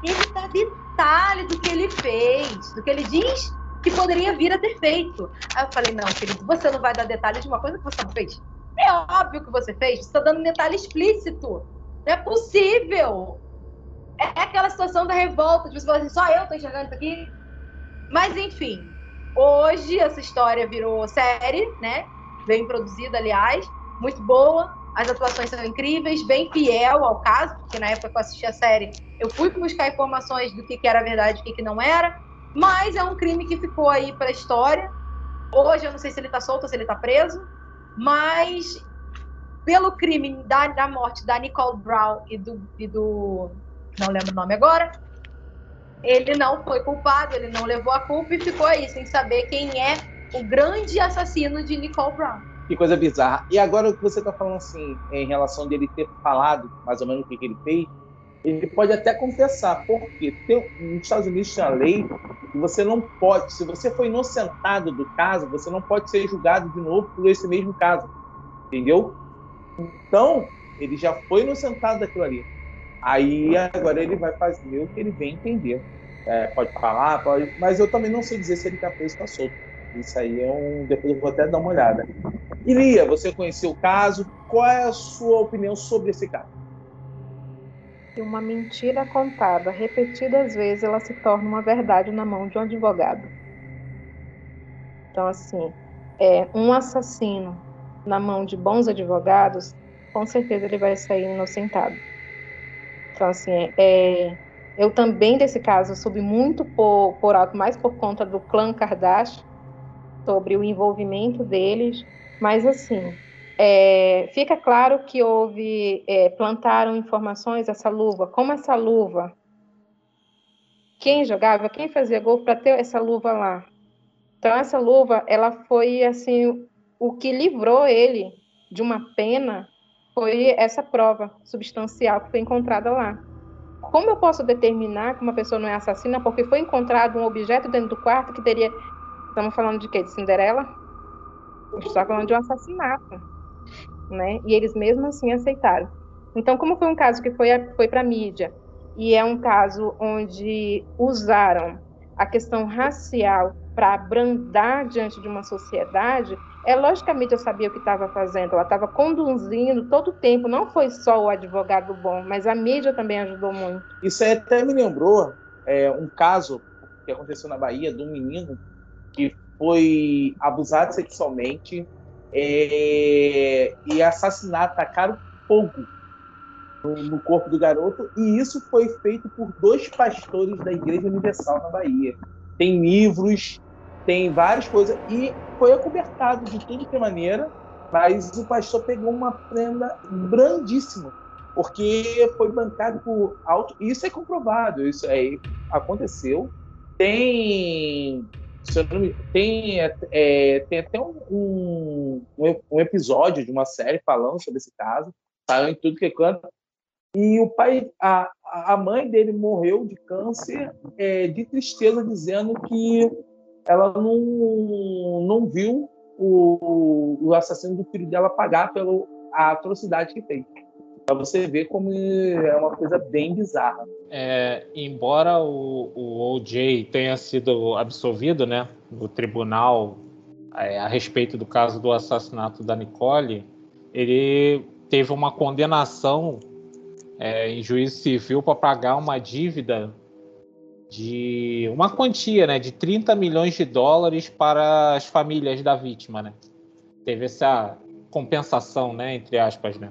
Ele dá detalhe do que ele fez, do que ele diz que poderia vir a ter feito. Aí eu falei, não, querido, você não vai dar detalhe de uma coisa que você não fez. É óbvio que você fez, você está dando detalhe explícito. Não é possível. É aquela situação da revolta, de você falar assim, só eu estou enxergando isso aqui. Mas, enfim, hoje essa história virou série, né? Bem produzida, aliás muito boa, as atuações são incríveis, bem fiel ao caso, porque na época que eu assisti a série, eu fui buscar informações do que, que era verdade e o que, que não era, mas é um crime que ficou aí para a história. Hoje eu não sei se ele está solto ou se ele está preso, mas pelo crime da, da morte da Nicole Brown e do, e do. não lembro o nome agora. Ele não foi culpado, ele não levou a culpa e ficou aí sem saber quem é o grande assassino de Nicole Brown. Que coisa bizarra. E agora o que você está falando assim, em relação dele ter falado mais ou menos o que, que ele fez, ele pode até confessar, porque tem, nos Estados Unidos tem a lei que você não pode, se você foi inocentado do caso, você não pode ser julgado de novo por esse mesmo caso. Entendeu? Então, ele já foi inocentado daquilo ali. Aí agora ele vai fazer o que ele vem entender. É, pode falar, pode, mas eu também não sei dizer se ele está preso ou está solto. Isso aí é um. Depois eu vou até dar uma olhada. Ilia, você conheceu o caso. Qual é a sua opinião sobre esse caso? Uma mentira contada repetidas vezes, ela se torna uma verdade na mão de um advogado. Então, assim, é, um assassino na mão de bons advogados, com certeza ele vai sair inocentado. Então, assim, é, eu também, desse caso, soube muito por, por alto, mais por conta do clã Kardashian, sobre o envolvimento deles, mas assim, é, fica claro que houve, é, plantaram informações, essa luva, como essa luva, quem jogava, quem fazia gol para ter essa luva lá. Então essa luva, ela foi assim, o que livrou ele de uma pena foi essa prova substancial que foi encontrada lá. Como eu posso determinar que uma pessoa não é assassina porque foi encontrado um objeto dentro do quarto que teria Estamos falando de quê? De Cinderela? Gente está falando de um assassinato. Né? E eles mesmo assim aceitaram. Então, como foi um caso que foi, foi para a mídia, e é um caso onde usaram a questão racial para abrandar diante de uma sociedade, é logicamente eu sabia o que estava fazendo, ela estava conduzindo todo o tempo, não foi só o advogado bom, mas a mídia também ajudou muito. Isso até me lembrou é, um caso que aconteceu na Bahia de um menino que foi abusado sexualmente é, e assassinado, tacaram fogo no, no, corpo do garoto, e isso foi feito por dois pastores da Igreja Universal na Bahia. Tem livros, tem várias coisas, e foi acobertado de tudo que é maneira, mas o pastor pegou uma prenda brandíssima, porque foi bancado por alto. Isso é comprovado, isso aí aconteceu. Tem tem, é, tem até um, um, um, episódio de uma série falando sobre esse caso, saiu em tudo que é canta. E o pai, a, a mãe dele morreu de câncer é, de tristeza, dizendo que ela não, não viu o, o assassino do filho dela pagar pela atrocidade que fez. Para você ver como é uma coisa bem bizarra. É, embora o, o OJ tenha sido absolvido né, no tribunal é, a respeito do caso do assassinato da Nicole, ele teve uma condenação é, em juízo civil para pagar uma dívida de uma quantia, né, de 30 milhões de dólares para as famílias da vítima, né? Teve essa compensação, né, entre aspas, né?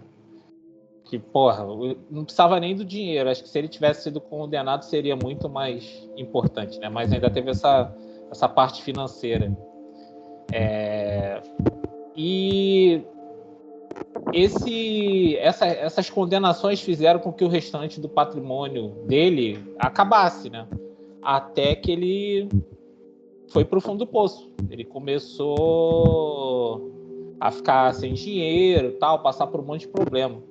Que, porra, não precisava nem do dinheiro. Acho que se ele tivesse sido condenado seria muito mais importante, né? Mas ainda teve essa, essa parte financeira. É... E esse, essa, essas condenações fizeram com que o restante do patrimônio dele acabasse, né? Até que ele foi para o fundo do poço. Ele começou a ficar sem dinheiro, tal, passar por um monte de problema.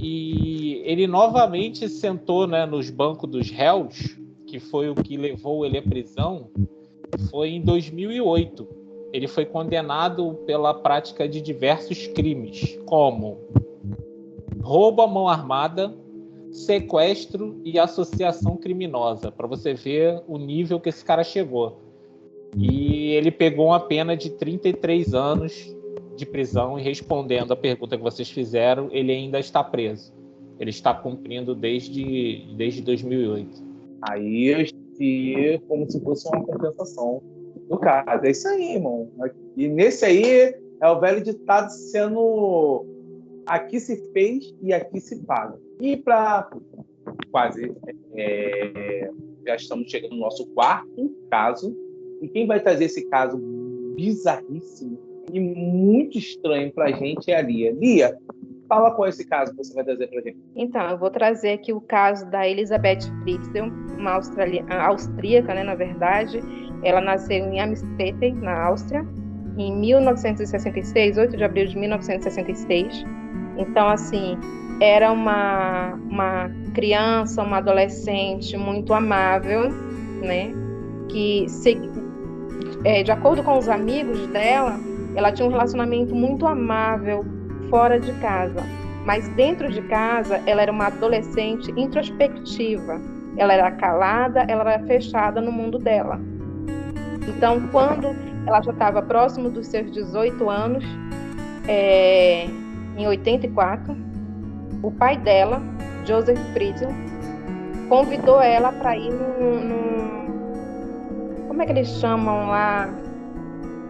E ele novamente sentou, né, nos bancos dos réus, que foi o que levou ele à prisão, foi em 2008 ele foi condenado pela prática de diversos crimes, como roubo à mão armada, sequestro e associação criminosa, para você ver o nível que esse cara chegou. E ele pegou uma pena de 33 anos de prisão e respondendo a pergunta que vocês fizeram, ele ainda está preso. Ele está cumprindo desde, desde 2008. Aí, como se fosse uma compensação no caso. É isso aí, irmão. E nesse aí é o velho ditado sendo aqui se fez e aqui se paga. E para quase é, já estamos chegando no nosso quarto caso. E quem vai trazer esse caso bizarríssimo e muito estranho para a gente é a Lia. Lia, fala qual é esse caso que você vai trazer para a gente. Então, eu vou trazer aqui o caso da Elizabeth Fritzl, uma austríaca, né, na verdade, ela nasceu em Amstetten, na Áustria, em 1966, 8 de abril de 1966. Então, assim, era uma, uma criança, uma adolescente muito amável, né? Que, é, de acordo com os amigos dela, ela tinha um relacionamento muito amável fora de casa. Mas dentro de casa, ela era uma adolescente introspectiva. Ela era calada, ela era fechada no mundo dela. Então, quando ela já estava próximo dos seus 18 anos, é, em 84, o pai dela, Joseph Friedel, convidou ela para ir no, Como é que eles chamam lá?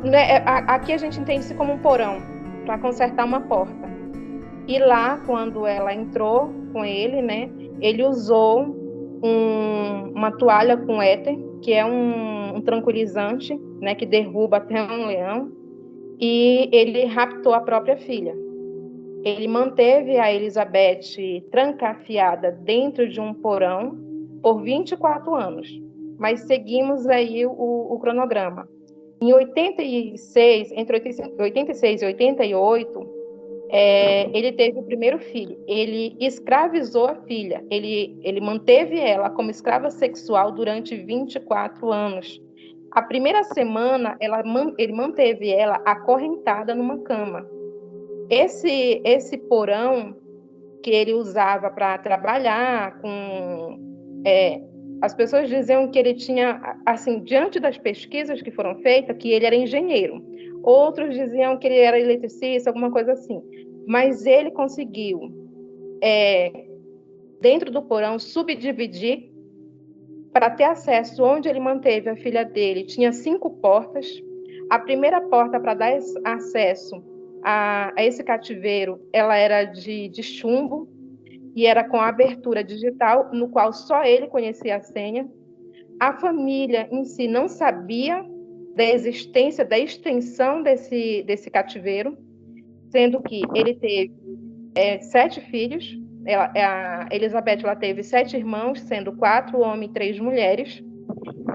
Né, é, aqui a gente entende isso como um porão, para consertar uma porta. E lá, quando ela entrou com ele, né, ele usou um, uma toalha com éter, que é um um tranquilizante, né, que derruba até um leão, e ele raptou a própria filha. Ele manteve a Elizabeth trancafiada dentro de um porão por 24 anos. Mas seguimos aí o, o cronograma. Em 86, entre 86 e 88, é, ele teve o primeiro filho. Ele escravizou a filha. Ele, ele manteve ela como escrava sexual durante 24 anos. A primeira semana, ela, ele manteve ela acorrentada numa cama. Esse, esse porão que ele usava para trabalhar com é, as pessoas diziam que ele tinha assim diante das pesquisas que foram feitas que ele era engenheiro. Outros diziam que ele era eletricista alguma coisa assim. Mas ele conseguiu é, dentro do porão subdividir para ter acesso onde ele manteve a filha dele. Tinha cinco portas. A primeira porta para dar acesso a, a, esse cativeiro, ela era de, de chumbo e era com abertura digital, no qual só ele conhecia a senha. A família em si não sabia da existência, da extensão desse, desse cativeiro, sendo que ele teve é, sete filhos. Ela, a Elizabeth ela teve sete irmãos, sendo quatro homens e três mulheres.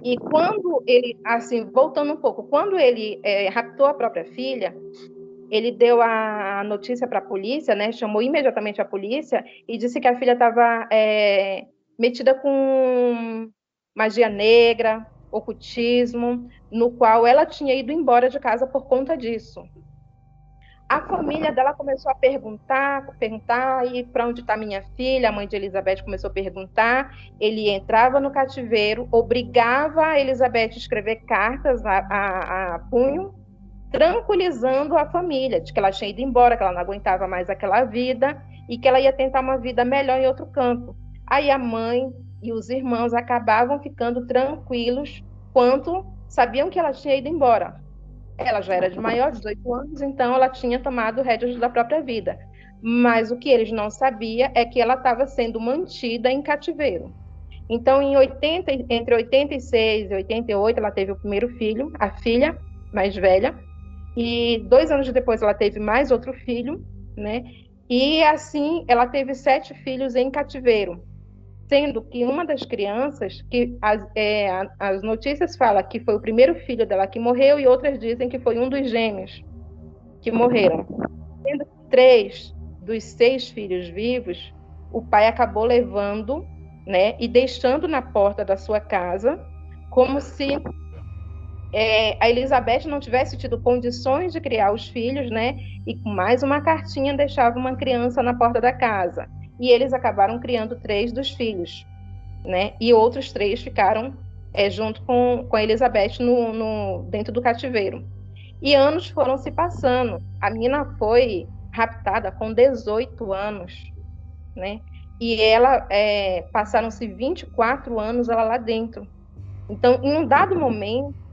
E quando ele, assim, voltando um pouco, quando ele é, raptou a própria filha, ele deu a notícia para a polícia, né? Chamou imediatamente a polícia e disse que a filha estava é, metida com magia negra, ocultismo, no qual ela tinha ido embora de casa por conta disso. A família dela começou a perguntar, perguntar, e para onde está minha filha? A mãe de Elizabeth começou a perguntar. Ele entrava no cativeiro, obrigava a Elizabeth a escrever cartas a, a, a punho tranquilizando a família de que ela tinha ido embora, que ela não aguentava mais aquela vida e que ela ia tentar uma vida melhor em outro campo. Aí a mãe e os irmãos acabavam ficando tranquilos quanto sabiam que ela tinha ido embora. Ela já era de maior, 18 anos, então ela tinha tomado rédeas da própria vida. Mas o que eles não sabiam é que ela estava sendo mantida em cativeiro. Então, em 80, entre 86 e 88, ela teve o primeiro filho, a filha mais velha, e dois anos depois ela teve mais outro filho, né? E assim ela teve sete filhos em cativeiro, sendo que uma das crianças, que as, é, as notícias falam que foi o primeiro filho dela que morreu e outras dizem que foi um dos gêmeos que morreram. Sendo que três dos seis filhos vivos, o pai acabou levando, né, e deixando na porta da sua casa, como se é, a Elizabeth não tivesse tido condições de criar os filhos, né? E com mais uma cartinha deixava uma criança na porta da casa. E eles acabaram criando três dos filhos, né? E outros três ficaram é, junto com, com a Elizabeth no, no, dentro do cativeiro. E anos foram se passando. A menina foi raptada com 18 anos, né? E ela é, passaram-se 24 anos ela lá dentro. Então, em um dado momento,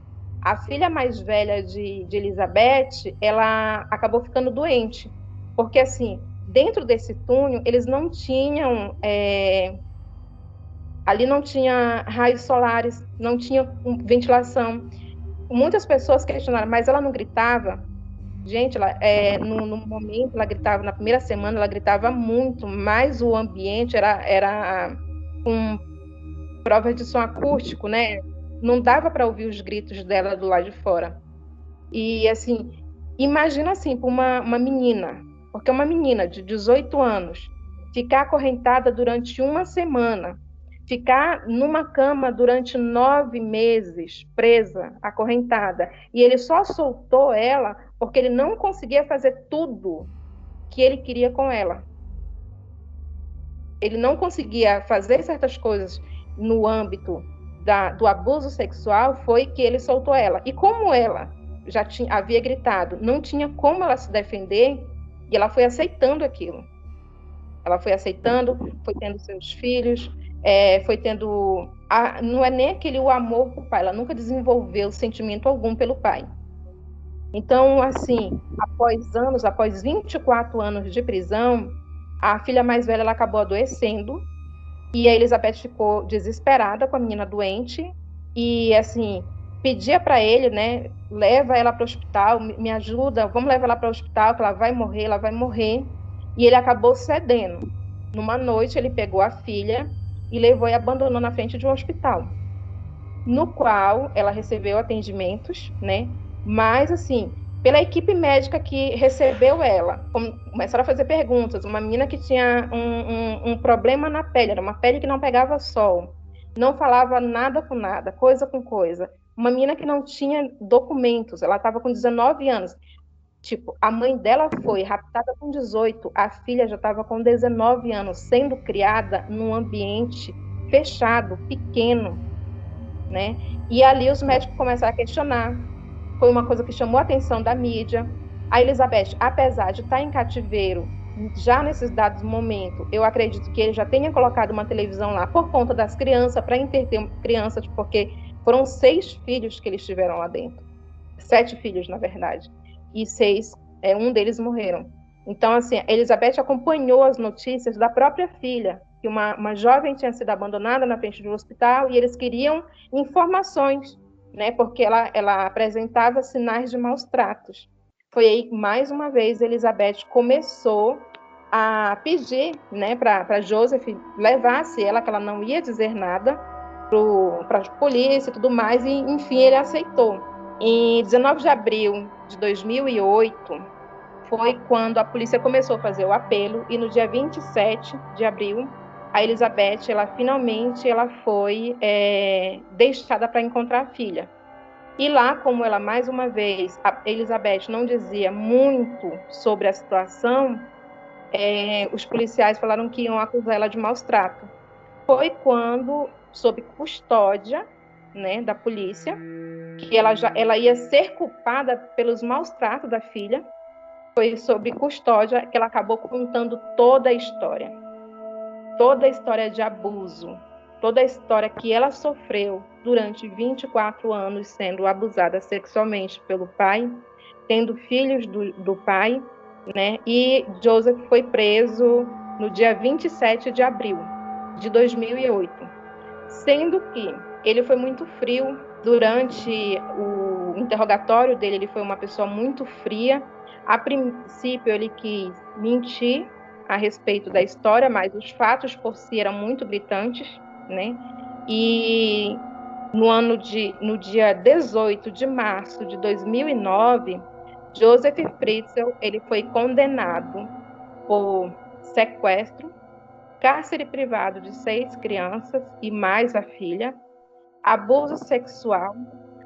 a filha mais velha de, de Elizabeth, ela acabou ficando doente, porque assim, dentro desse túnel, eles não tinham é, ali não tinha raios solares, não tinha ventilação. Muitas pessoas questionaram, mas ela não gritava? Gente, ela, é, no, no, momento ela gritava, na primeira semana ela gritava muito, mas o ambiente era, era com provas de som acústico, né? Não dava para ouvir os gritos dela do lado de fora. E assim, imagina assim, para uma, uma menina, porque uma menina de 18 anos ficar acorrentada durante uma semana, ficar numa cama durante nove meses, presa, acorrentada, e ele só soltou ela porque ele não conseguia fazer tudo que ele queria com ela. Ele não conseguia fazer certas coisas no âmbito da, do abuso sexual foi que ele soltou ela. E como ela já tinha, havia gritado, não tinha como ela se defender, e ela foi aceitando aquilo. Ela foi aceitando, foi tendo seus filhos, é, foi tendo. A, não é nem aquele o amor o pai, ela nunca desenvolveu sentimento algum pelo pai. Então, assim, após anos, após 24 anos de prisão, a filha mais velha ela acabou adoecendo e a Elizabeth ficou desesperada com a menina doente e assim pedia para ele, né, leva ela para o hospital, me ajuda, vamos levar ela para o hospital, que ela vai morrer, ela vai morrer. E ele acabou cedendo. Numa noite ele pegou a filha e levou e abandonou na frente de um hospital, no qual ela recebeu atendimentos, né? Mas assim, pela equipe médica que recebeu ela. Começaram a fazer perguntas. Uma menina que tinha um, um, um, problema na pele, era uma pele que não pegava sol, não falava nada com nada, coisa com coisa. Uma menina que não tinha documentos, ela estava com 19 anos. Tipo, a mãe dela foi raptada com 18, a filha já estava com 19 anos, sendo criada num ambiente fechado, pequeno, né? E ali os médicos começaram a questionar. Foi uma coisa que chamou a atenção da mídia. A Elizabeth, apesar de estar em cativeiro, já nesses dados momento, eu acredito que ele já tenha colocado uma televisão lá por conta das crianças, para entreter crianças, porque foram seis filhos que eles tiveram lá dentro. Sete filhos, na verdade. E seis, é, um deles morreram. Então, assim, a Elizabeth acompanhou as notícias da própria filha, que uma, uma jovem tinha sido abandonada na frente do hospital e eles queriam informações, né, porque ela, ela apresentava sinais de maus tratos. Foi aí mais uma vez, Elizabeth começou a pedir né, para Joseph levasse ela, que ela não ia dizer nada, para a polícia e tudo mais, e enfim, ele aceitou. Em 19 de abril de 2008, foi quando a polícia começou a fazer o apelo, e no dia 27 de abril, a Elizabeth, ela finalmente ela foi é, deixada para encontrar a filha. E lá, como ela mais uma vez, a Elizabeth não dizia muito sobre a situação, é, os policiais falaram que iam acusar ela de maus trato. Foi quando, sob custódia né, da polícia, que ela já ela ia ser culpada pelos maus tratos da filha. Foi sob custódia que ela acabou contando toda a história. Toda a história de abuso, toda a história que ela sofreu durante 24 anos sendo abusada sexualmente pelo pai, tendo filhos do, do pai, né? E Joseph foi preso no dia 27 de abril de 2008, sendo que ele foi muito frio durante o interrogatório dele, ele foi uma pessoa muito fria. A princípio ele quis mentir a respeito da história, mas os fatos por si eram muito gritantes né? E no ano de no dia 18 de março de 2009, Joseph Fritzl ele foi condenado por sequestro, cárcere privado de seis crianças e mais a filha, abuso sexual,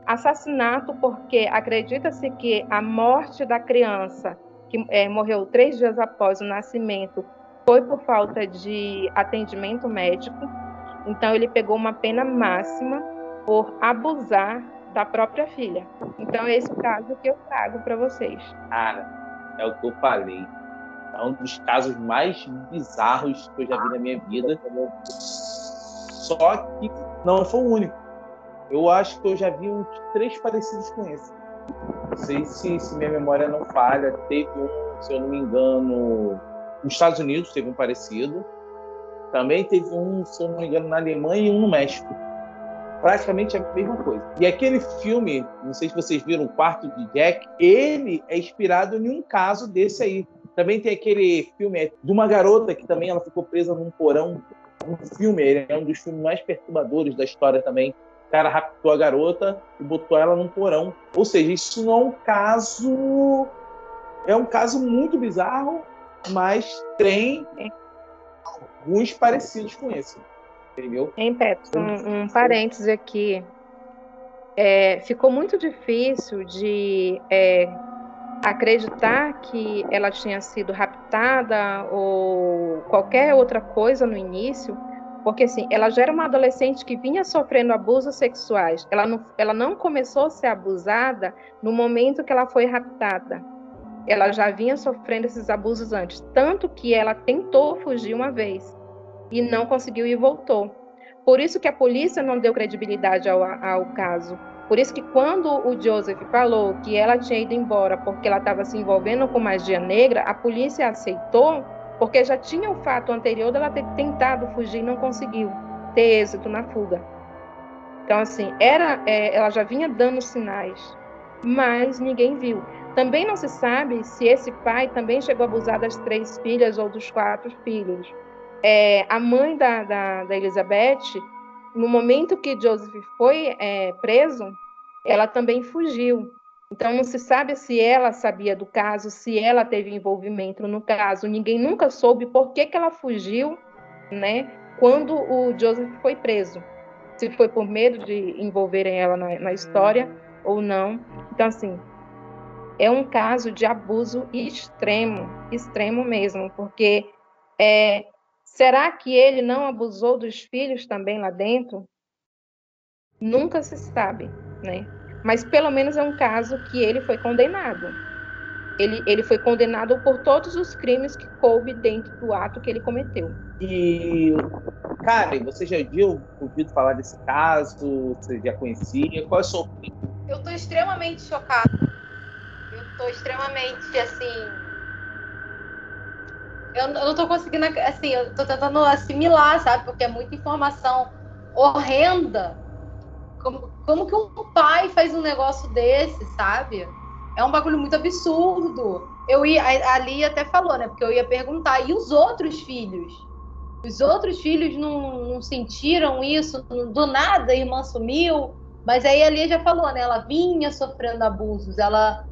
assassinato porque acredita-se que a morte da criança que é, morreu três dias após o nascimento foi por falta de atendimento médico então ele pegou uma pena máxima por abusar da própria filha. Então é esse caso que eu trago para vocês. Cara, é o que eu falei. É um dos casos mais bizarros que eu já vi na minha vida. Só que não foi o único. Eu acho que eu já vi uns três parecidos com esse. Não sei se, se minha memória não falha. Teve um, se eu não me engano, nos Estados Unidos teve um parecido. Também teve um, se eu não me engano, na Alemanha e um no México. Praticamente a mesma coisa. E aquele filme, não sei se vocês viram, O Quarto de Jack, ele é inspirado em um caso desse aí. Também tem aquele filme de uma garota que também ela ficou presa num porão. Um filme, ele é um dos filmes mais perturbadores da história também. Cara raptou a garota e botou ela num porão. Ou seja, isso não é um caso. É um caso muito bizarro, mas tem alguns parecidos com esse. Entendeu? Petro, um, um parêntese aqui. É, ficou muito difícil de é, acreditar que ela tinha sido raptada ou qualquer outra coisa no início, porque assim, ela já era uma adolescente que vinha sofrendo abusos sexuais. Ela não, ela não começou a ser abusada no momento que ela foi raptada ela já vinha sofrendo esses abusos antes, tanto que ela tentou fugir uma vez e não conseguiu e voltou. Por isso que a polícia não deu credibilidade ao, ao caso. Por isso que quando o Joseph falou que ela tinha ido embora porque ela estava se envolvendo com magia negra, a polícia aceitou porque já tinha o fato anterior dela ter tentado fugir e não conseguiu ter êxito na fuga. Então assim, era, é, ela já vinha dando sinais, mas ninguém viu. Também não se sabe se esse pai também chegou a abusar das três filhas ou dos quatro filhos. É, a mãe da, da, da, Elizabeth, no momento que Joseph foi é, preso, ela também fugiu. Então não se sabe se ela sabia do caso, se ela teve envolvimento no caso. Ninguém nunca soube por que, que ela fugiu, né? Quando o Joseph foi preso, se foi por medo de envolverem ela na, na história ou não. Então assim, é um caso de abuso extremo, extremo mesmo, porque é, será que ele não abusou dos filhos também lá dentro? Nunca se sabe, né? Mas pelo menos é um caso que ele foi condenado. Ele, ele foi condenado por todos os crimes que coube dentro do ato que ele cometeu. E, Karen, você já viu, ouvido falar desse caso? Você já conhecia? Qual é a sua opinião? Eu estou extremamente chocada. Eu estou extremamente, assim... Eu, eu não estou conseguindo, assim, eu estou tentando assimilar, sabe? Porque é muita informação horrenda como, como que um pai faz um negócio desse, sabe? É um bagulho muito absurdo. Eu ia, a Lia até falou, né? Porque eu ia perguntar, e os outros filhos? Os outros filhos não, não sentiram isso? Do nada a irmã sumiu? Mas aí a Lia já falou, né? Ela vinha sofrendo abusos. Ela,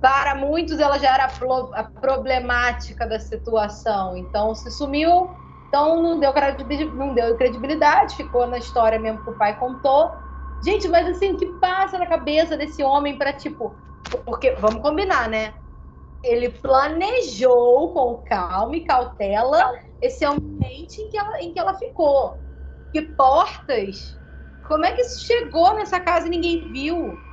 para muitos, ela já era a problemática da situação. Então, se sumiu, então não deu, não deu credibilidade, ficou na história mesmo que o pai contou. Gente, mas assim, o que passa na cabeça desse homem para tipo. Porque, vamos combinar, né? Ele planejou com calma e cautela esse ambiente em que ela, em que ela ficou. Que portas? Como é que isso chegou nessa casa e ninguém viu?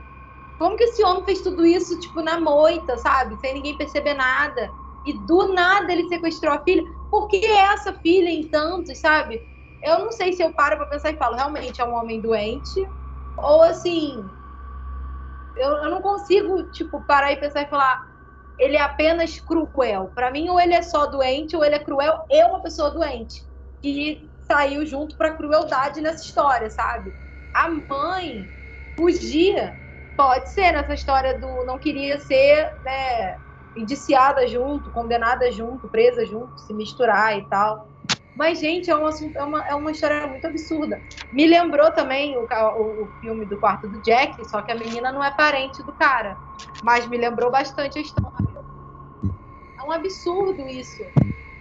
Como que esse homem fez tudo isso, tipo, na moita, sabe? Sem ninguém perceber nada. E do nada ele sequestrou a filha. Por que essa filha em tantos, sabe? Eu não sei se eu paro pra pensar e falo, realmente é um homem doente ou assim, eu, eu não consigo, tipo, parar e pensar e falar, ele é apenas cruel. Para mim, ou ele é só doente, ou ele é cruel e uma pessoa doente. Que saiu junto pra crueldade nessa história, sabe? A mãe fugia. Pode ser nessa história do não queria ser né, indiciada junto, condenada junto, presa junto, se misturar e tal. Mas, gente, é, um assunto, é, uma, é uma história muito absurda. Me lembrou também o, o, o, filme do quarto do Jack, só que a menina não é parente do cara. Mas me lembrou bastante a história. É um absurdo isso.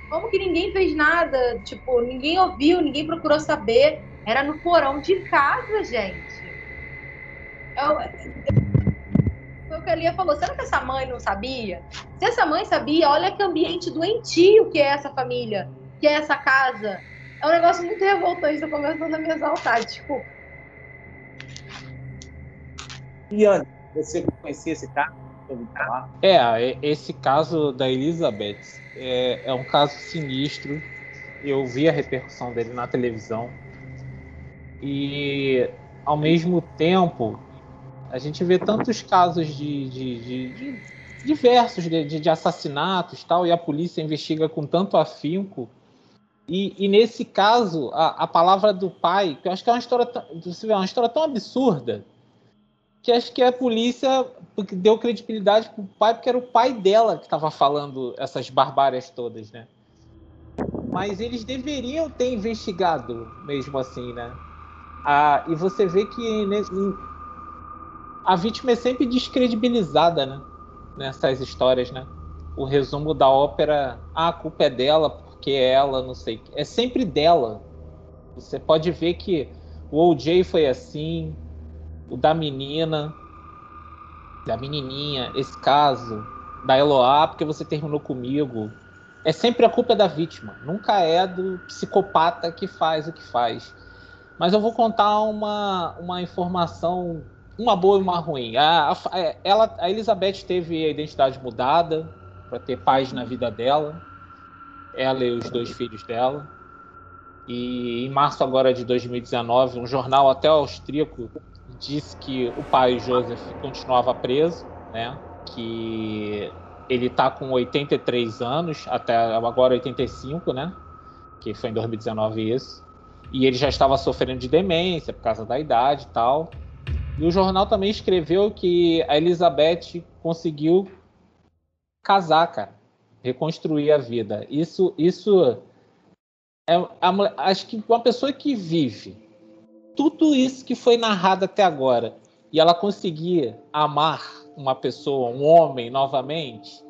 Como que ninguém fez nada? Tipo, ninguém ouviu, ninguém procurou saber. Era no porão de casa, gente. Eu, foi o que a Lia falou. Será que essa mãe não sabia? Se essa mãe sabia, olha que ambiente doentio que é essa família que é essa casa. É um negócio muito revoltante, tô começando a me exaltar, desculpa. Ian, você conhecia esse caso? É, esse caso da Elizabeth é, é um caso sinistro. Eu vi a repercussão dele na televisão. E, ao mesmo tempo, a gente vê tantos casos de, de, de, de diversos de, de, assassinatos tal e a polícia investiga com tanto afinco e, e, nesse caso, a, a, palavra do pai, que eu acho que é uma história, você vê, uma história tão absurda, que acho que a polícia deu credibilidade para o pai, porque era o pai dela que estava falando essas barbárias todas, né? Mas eles deveriam ter investigado mesmo assim, né? Ah, e você vê que a vítima é sempre descredibilizada, né? Nessas histórias, né? O resumo da ópera, ah, a culpa é dela porque ela, não sei. É sempre dela. Você pode ver que o OJ foi assim, o da menina, da menininha, esse caso, da Eloá, porque você terminou comigo. É sempre a culpa da vítima, nunca é do psicopata que faz o que faz. Mas eu vou contar uma, uma informação, uma boa e uma ruim. A, a, ela, a Elizabeth teve a identidade mudada para ter paz na vida dela ela e os dois filhos dela. E em março agora de 2019, um jornal até austríaco disse que o pai Joseph continuava preso, né? Que ele está com 83 anos, até agora 85, né? Que foi em 2019 isso. E ele já estava sofrendo de demência por causa da idade e tal. E o jornal também escreveu que a Elizabeth conseguiu casar, cara reconstruir a vida. Isso, isso é, acho que uma pessoa que vive tudo isso que foi narrado até agora e ela conseguir amar uma pessoa, um homem novamente,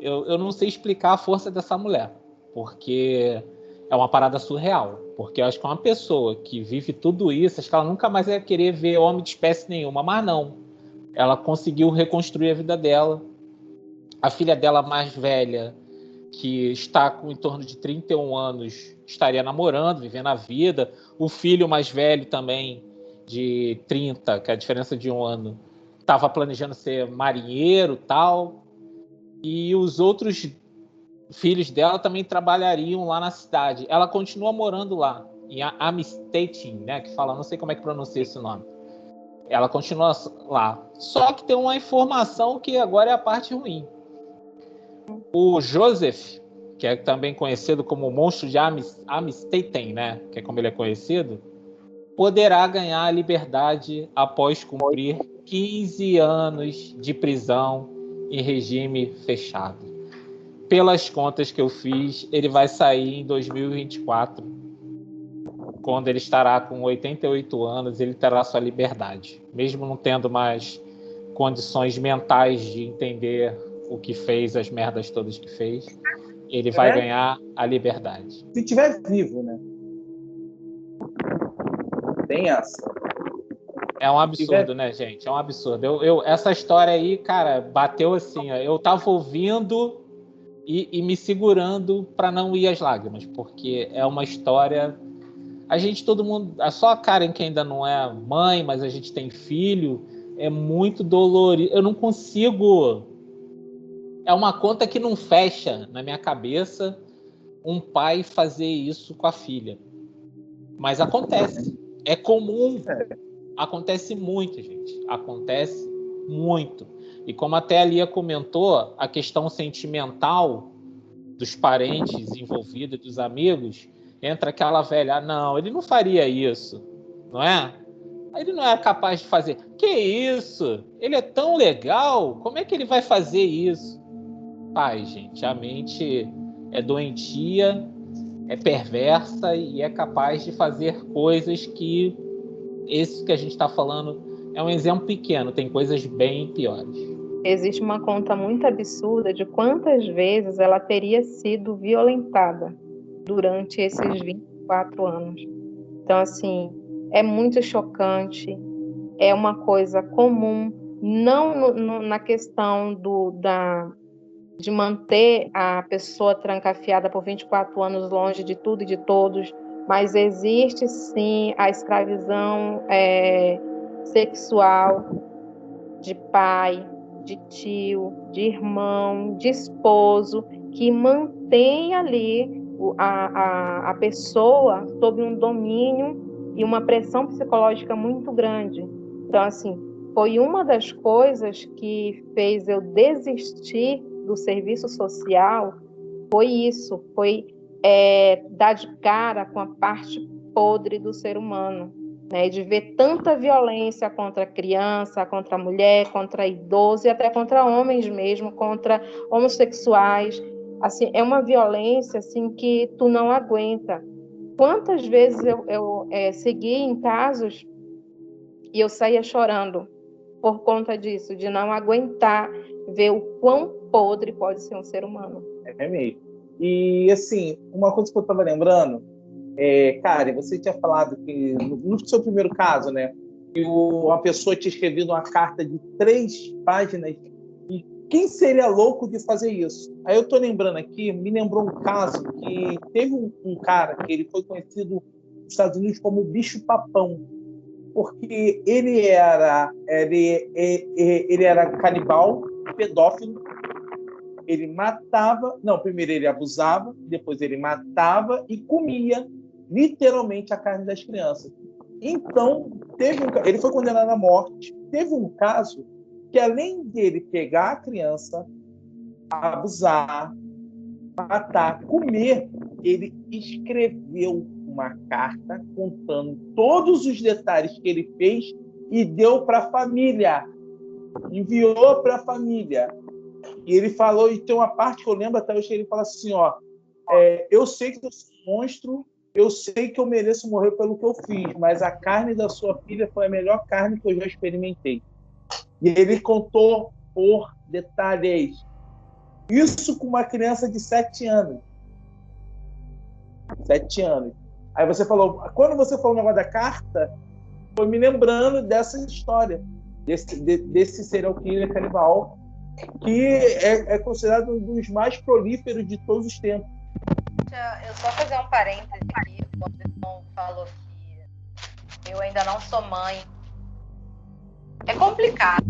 eu, eu não sei explicar a força dessa mulher, porque é uma parada surreal. Porque eu acho que uma pessoa que vive tudo isso, acho que ela nunca mais ia querer ver homem de espécie nenhuma, mas não. ela conseguiu reconstruir a vida dela. A filha dela mais velha, que está com em torno de 31 anos, estaria namorando, vivendo a vida. O filho mais velho também, de 30, que é a diferença de um ano, estava planejando ser marinheiro tal. E os outros filhos dela também trabalhariam lá na cidade. Ela continua morando lá, em Amstetten, né? Que fala, não sei como é que pronuncia esse nome. Ela continua lá. Só que tem uma informação que agora é a parte ruim. O Joseph, que é também conhecido como o monstro de Amstetten, né? Que é como ele é conhecido, poderá ganhar a liberdade após cumprir 15 anos de prisão em regime fechado. Pelas contas que eu fiz, ele vai sair em 2024. Quando ele estará com 88 anos, ele terá sua liberdade, mesmo não tendo mais condições mentais de entender o que fez, as merdas todas que fez. Ele vai é? ganhar a liberdade. Se tiver vivo, né? Tem essa. É um absurdo, né, gente? É um absurdo. Eu, eu, essa história aí, cara, bateu assim. Ó, eu tava ouvindo e, e me segurando para não ir às lágrimas, porque é uma história. A gente, todo mundo. É só a Karen que ainda não é mãe, mas a gente tem filho. É muito dolorido. Eu não consigo. É uma conta que não fecha na minha cabeça um pai fazer isso com a filha. Mas acontece. É comum. Acontece muito, gente. Acontece muito. E como até a Lia comentou, a questão sentimental dos parentes envolvidos, dos amigos, entra aquela velha, não, ele não faria isso, não é? Ele não é capaz de fazer. Que isso? Ele é tão legal, como é que ele vai fazer isso? Pai, gente, a mente é doentia, é perversa e é capaz de fazer coisas que esse que a gente está falando é um exemplo pequeno, tem coisas bem piores. Existe uma conta muito absurda de quantas vezes ela teria sido violentada durante esses 24 anos. Então, assim, é muito chocante, é uma coisa comum, não no, no, na questão do, da, de manter a pessoa trancafiada por 24 anos longe de tudo e de todos, mas existe sim a escravidão é, sexual de pai, de tio, de irmão, de esposo, que mantém ali a, a, a pessoa sob um domínio e uma pressão psicológica muito grande. Então, assim, foi uma das coisas que fez eu desistir do serviço social, foi isso, foi é, dar de cara com a parte podre do ser humano, né? De ver tanta violência contra a criança, contra a mulher, contra idoso e até contra homens mesmo, contra homossexuais. Assim, é uma violência assim que tu não aguenta. Quantas vezes eu, eu é, segui em casos e eu saía chorando por conta disso, de não aguentar ver o quão podre pode ser um ser humano. É mesmo. E, assim, uma coisa que eu estava lembrando, é, Karen, você tinha falado que, no, seu primeiro caso, né, que uma pessoa tinha escrevido uma carta de três páginas e quem seria louco de fazer isso? Aí eu estou lembrando aqui, me lembrou um caso que teve um, um cara que ele foi conhecido nos Estados Unidos como bicho-papão, porque ele era, ele, ele, ele era canibal, pedófilo, ele matava, não, primeiro ele abusava, depois ele matava e comia literalmente a carne das crianças. Então, teve um, ele foi condenado à morte. Teve um caso que além dele pegar a criança, abusar, matar, comer, ele escreveu uma carta contando todos os detalhes que ele fez e deu para a família. Enviou para a família. E ele falou, e tem uma parte que eu lembro até hoje, que ele fala assim, ó, é, eu sei que eu sou um monstro, eu sei que eu mereço morrer pelo que eu fiz, mas a carne da sua filha foi a melhor carne que eu já experimentei. E ele contou por detalhes. Isso com uma criança de sete anos. Sete anos. Aí você falou, quando você falou o negócio da carta, foi me lembrando dessa história. desse, de, desse serial killer canibal, que é, é, considerado um dos mais prolíferos de todos os tempos. Eu só fazer um parêntese aqui, o Anderson falou que eu ainda não sou mãe. É complicado.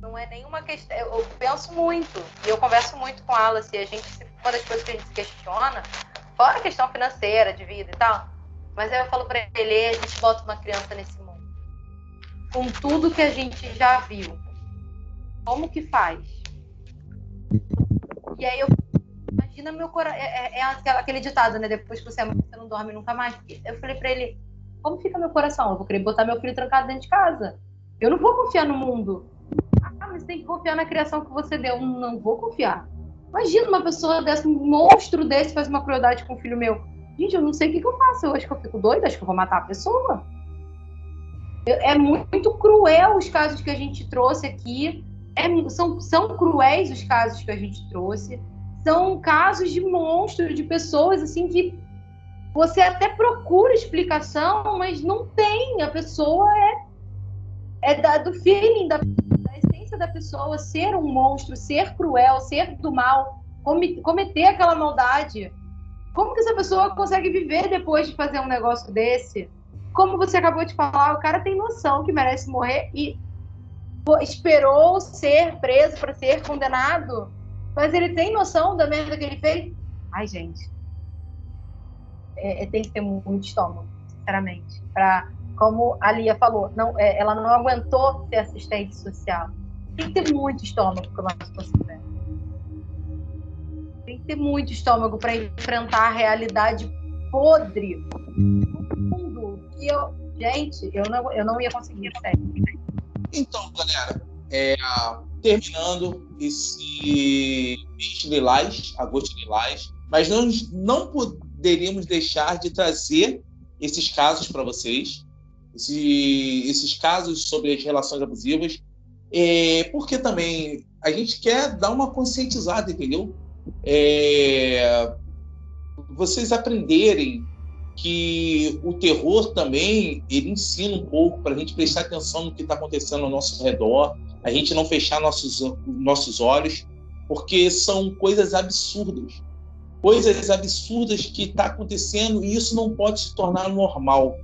Não é nenhuma questão. Eu penso muito, e eu converso muito com ela, se a gente, uma das coisas que a gente se questiona, fora a questão financeira, de vida e tal, mas aí eu falo para ele, a gente bota uma criança nesse mundo. Com tudo que a gente já viu. Como que faz? E aí eu imagina meu coração. É, é, é, aquele ditado, né? Depois que você é mãe, você não dorme nunca mais. Eu falei para ele, como fica meu coração? Eu vou querer botar meu filho trancado dentro de casa. Eu não vou confiar no mundo. Ah, mas tem que confiar na criação que você deu. Não vou confiar. Imagina uma pessoa desse, um monstro desse faz uma crueldade com o filho meu. Gente, eu não sei o que, que eu faço. Eu acho que eu fico doida, acho que eu vou matar a pessoa. É muito cruel os casos que a gente trouxe aqui. É, são, são cruéis os casos que a gente trouxe. São casos de monstros, de pessoas assim que você até procura explicação, mas não tem. A pessoa é, é da, do feeling, da, da essência da pessoa ser um monstro, ser cruel, ser do mal, cometer aquela maldade. Como que essa pessoa consegue viver depois de fazer um negócio desse? Como você acabou de falar, o cara tem noção que merece morrer e esperou ser preso para ser condenado, mas ele tem noção da merda que ele fez? Ai, gente. É, é tem que ter muito estômago, sinceramente. Pra, como a Lia falou, não, é, ela não aguentou ser assistente social. Tem que ter muito estômago para uma situação dessa tem que ter muito estômago para enfrentar a realidade podre do mundo. E eu, gente, eu não, eu não ia conseguir, sério. Então, galera, é, terminando esse mês lilás, agosto lilás, mas nós não poderíamos deixar de trazer esses casos para vocês, esse, esses casos sobre as relações abusivas, é, porque também a gente quer dar uma conscientizada, entendeu? é, vocês aprenderem que o terror também ele ensina um pouco para a gente prestar atenção no que está acontecendo ao nosso redor, a gente não fechar nossos, nossos olhos, porque são coisas absurdas. Coisas absurdas que está acontecendo e isso não pode se tornar normal.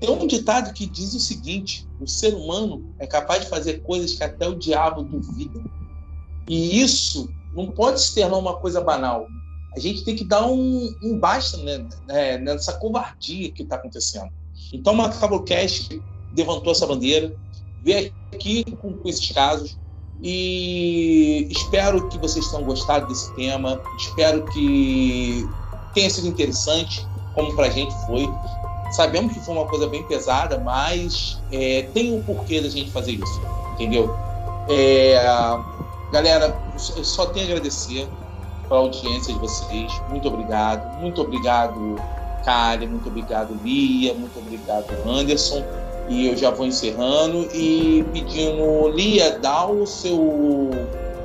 Tem um ditado que diz o seguinte: o ser humano é capaz de fazer coisas que até o diabo duvida. E isso não pode se tornar uma coisa banal. A gente tem que dar um, um basta né, né, nessa covardia que está acontecendo. Então, o Macabrocast levantou essa bandeira, veio aqui com, com esses casos, e espero que vocês tenham gostado desse tema. Espero que tenha sido interessante, como para a gente foi. Sabemos que foi uma coisa bem pesada, mas é, tem um porquê da gente fazer isso, entendeu? É, Galera, eu só tenho a agradecer pela audiência de vocês. Muito obrigado. Muito obrigado, Karen. Muito obrigado, Lia. Muito obrigado, Anderson. E eu já vou encerrando e pedindo, Lia, dá o seu.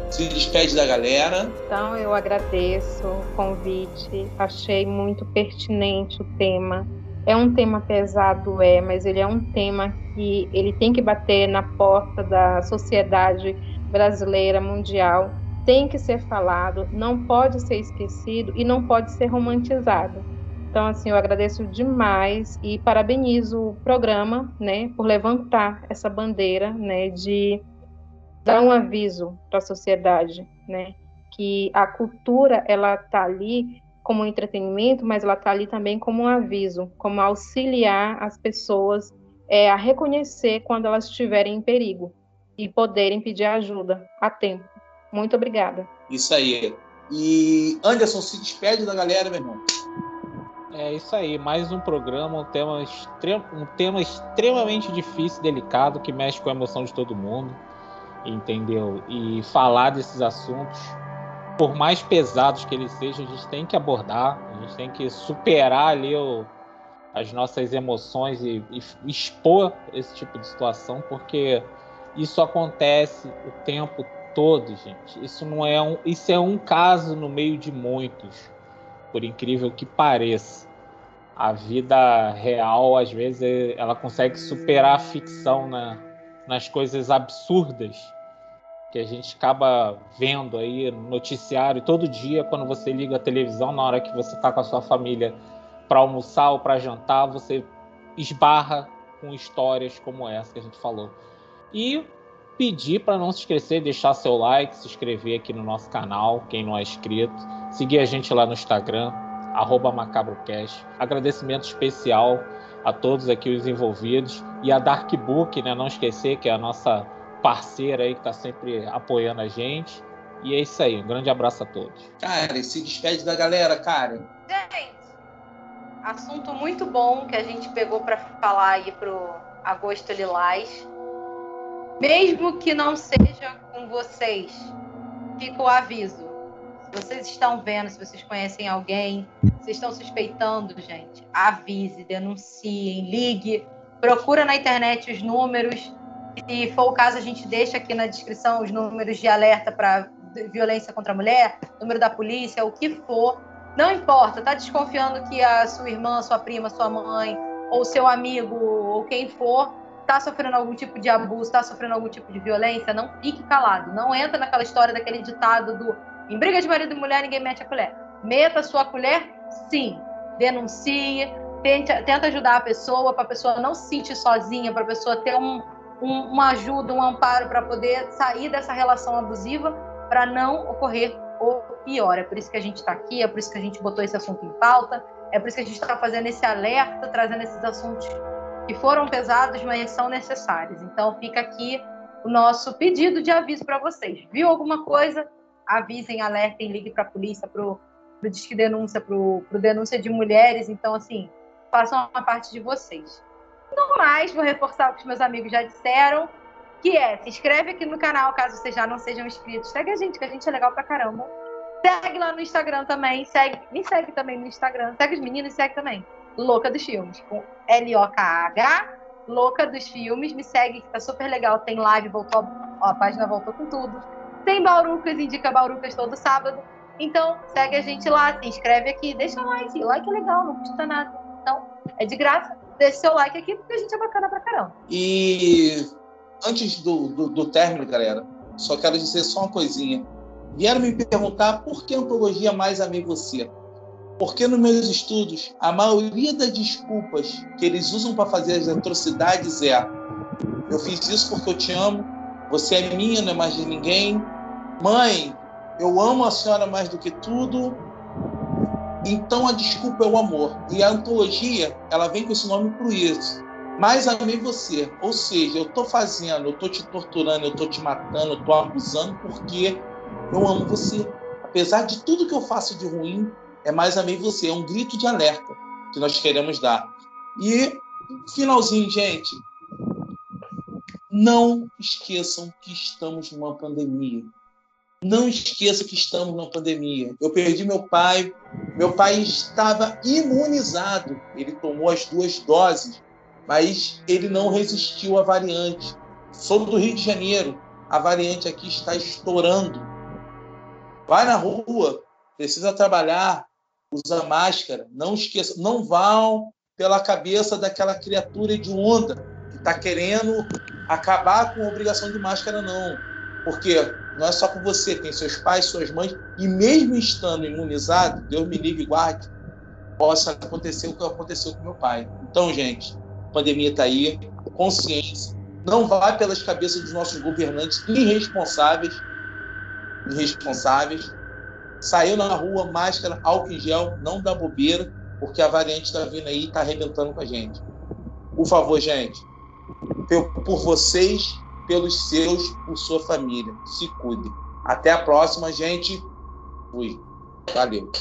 Se despede da galera. Então, eu agradeço o convite. Achei muito pertinente o tema. É um tema pesado, é, mas ele é um tema que ele tem que bater na porta da sociedade brasileira, mundial, tem que ser falado, não pode ser esquecido e não pode ser romantizado. Então, assim, eu agradeço demais e parabenizo o programa, né, por levantar essa bandeira, né, de dar um aviso para a sociedade, né, que a cultura ela tá ali como entretenimento, mas ela tá ali também como um aviso, como auxiliar as pessoas é, a reconhecer quando elas estiverem em perigo e poderem pedir ajuda a tempo. Muito obrigada. Isso aí. E Anderson, se despede da galera, meu irmão. É isso aí, mais um programa, um tema, extrem, um tema extremamente difícil, delicado, que mexe com a emoção de todo mundo, entendeu? E falar desses assuntos, por mais pesados que eles sejam, a gente tem que abordar, a gente tem que superar ali o, as nossas emoções e, e expor esse tipo de situação, porque isso acontece o tempo todo, gente. Isso não é um, isso é um caso no meio de muitos, por incrível que pareça. A vida real, às vezes, ela consegue superar a ficção na, nas coisas absurdas que a gente acaba vendo aí no noticiário todo dia quando você liga a televisão na hora que você está com a sua família para almoçar ou para jantar, você esbarra com histórias como essa que a gente falou. E pedir para não se esquecer, deixar seu like, se inscrever aqui no nosso canal, quem não é inscrito, seguir a gente lá no Instagram, macabrocast. Agradecimento especial a todos aqui os envolvidos e a Dark Book, né? Não esquecer que é a nossa parceira aí que está sempre apoiando a gente. E é isso aí, um grande abraço a todos. Cara, se despede da galera, cara. Gente, assunto muito bom que a gente pegou para falar aí pro Agosto Lilás. Mesmo que não seja com vocês, fica o aviso. Se vocês estão vendo, se vocês conhecem alguém, se estão suspeitando, gente, avise, denunciem, ligue, procura na internet os números se for o caso, a gente deixa aqui na descrição os números de alerta para violência contra a mulher, número da polícia, o que for. Não importa, tá desconfiando que a sua irmã, sua prima, sua mãe, ou seu amigo, ou quem for, tá sofrendo algum tipo de abuso, tá sofrendo algum tipo de violência, não fique calado. Não entra naquela história daquele ditado do em briga de marido e mulher, ninguém mete a colher. Meta a sua colher, sim. Denuncie, tenta, tenta ajudar a pessoa, para a pessoa não se sentir sozinha, para a pessoa ter um, um, uma ajuda, um amparo para poder sair dessa relação abusiva, para não ocorrer o pior. É por isso que a gente está aqui, é por isso que a gente botou esse assunto em pauta, é por isso que a gente está fazendo esse alerta, trazendo esses assuntos que foram pesados, mas são necessários. Então fica aqui o nosso pedido de aviso para vocês. Viu alguma coisa? Avisem, alertem, ligue para a polícia, para o Disque Denúncia, para o Denúncia de Mulheres. Então, assim, façam a parte de vocês. No mais, vou reforçar o que os meus amigos já disseram, que é, se inscreve aqui no canal, caso vocês já não sejam inscritos. Segue a gente, que a gente é legal pra caramba. Segue lá no Instagram também, segue, me segue também no Instagram. Segue os meninos segue também. Louca dos Filmes, com L-O-K-H, Louca dos Filmes. Me segue, que tá super legal. Tem live, voltou, ó, a página voltou com tudo. Tem Baurucas, indica Baurucas todo sábado. Então, segue a gente lá, se inscreve aqui, deixa like. Like é legal, não custa nada. Então, é de graça deixe seu like aqui, porque a gente é bacana pra caramba. E antes do, do, do término, galera, só quero dizer só uma coisinha. Vieram me perguntar por que antologia mais amei você. Porque nos meus estudos, a maioria das desculpas que eles usam para fazer as atrocidades é: eu fiz isso porque eu te amo, você é minha, não é mais de ninguém. Mãe, eu amo a senhora mais do que tudo, então a desculpa é o amor. E a antologia, ela vem com esse nome por isso. Mas amei você. Ou seja, eu estou fazendo, eu estou te torturando, eu estou te matando, eu estou abusando porque eu amo você. Apesar de tudo que eu faço de ruim, é mais amei você. É um grito de alerta que nós queremos dar. E finalzinho, gente. Não esqueçam que estamos numa pandemia. Não esqueça que estamos numa pandemia. Eu perdi meu pai. Meu pai estava imunizado. Ele tomou as duas doses, mas ele não resistiu à variante. Sou do Rio de Janeiro. A variante aqui está estourando. Vai na rua, precisa trabalhar, usa máscara. Não esqueça, não vão pela cabeça daquela criatura hedionda que está querendo acabar com a obrigação de máscara, não. Porque não é só com você, tem seus pais, suas mães, e mesmo estando imunizado, Deus me livre e guarde, possa acontecer o que aconteceu com meu pai. Então, gente, a pandemia está aí, consciência, não vá pelas cabeças dos nossos governantes irresponsáveis, irresponsáveis. Saiu na rua, máscara, álcool em gel, não dá bobeira, porque a variante está vindo aí e está arrebentando com a gente. Por favor, gente, por vocês pelos seus, por sua família. Se cuide. Até a próxima, gente. Fui. Valeu.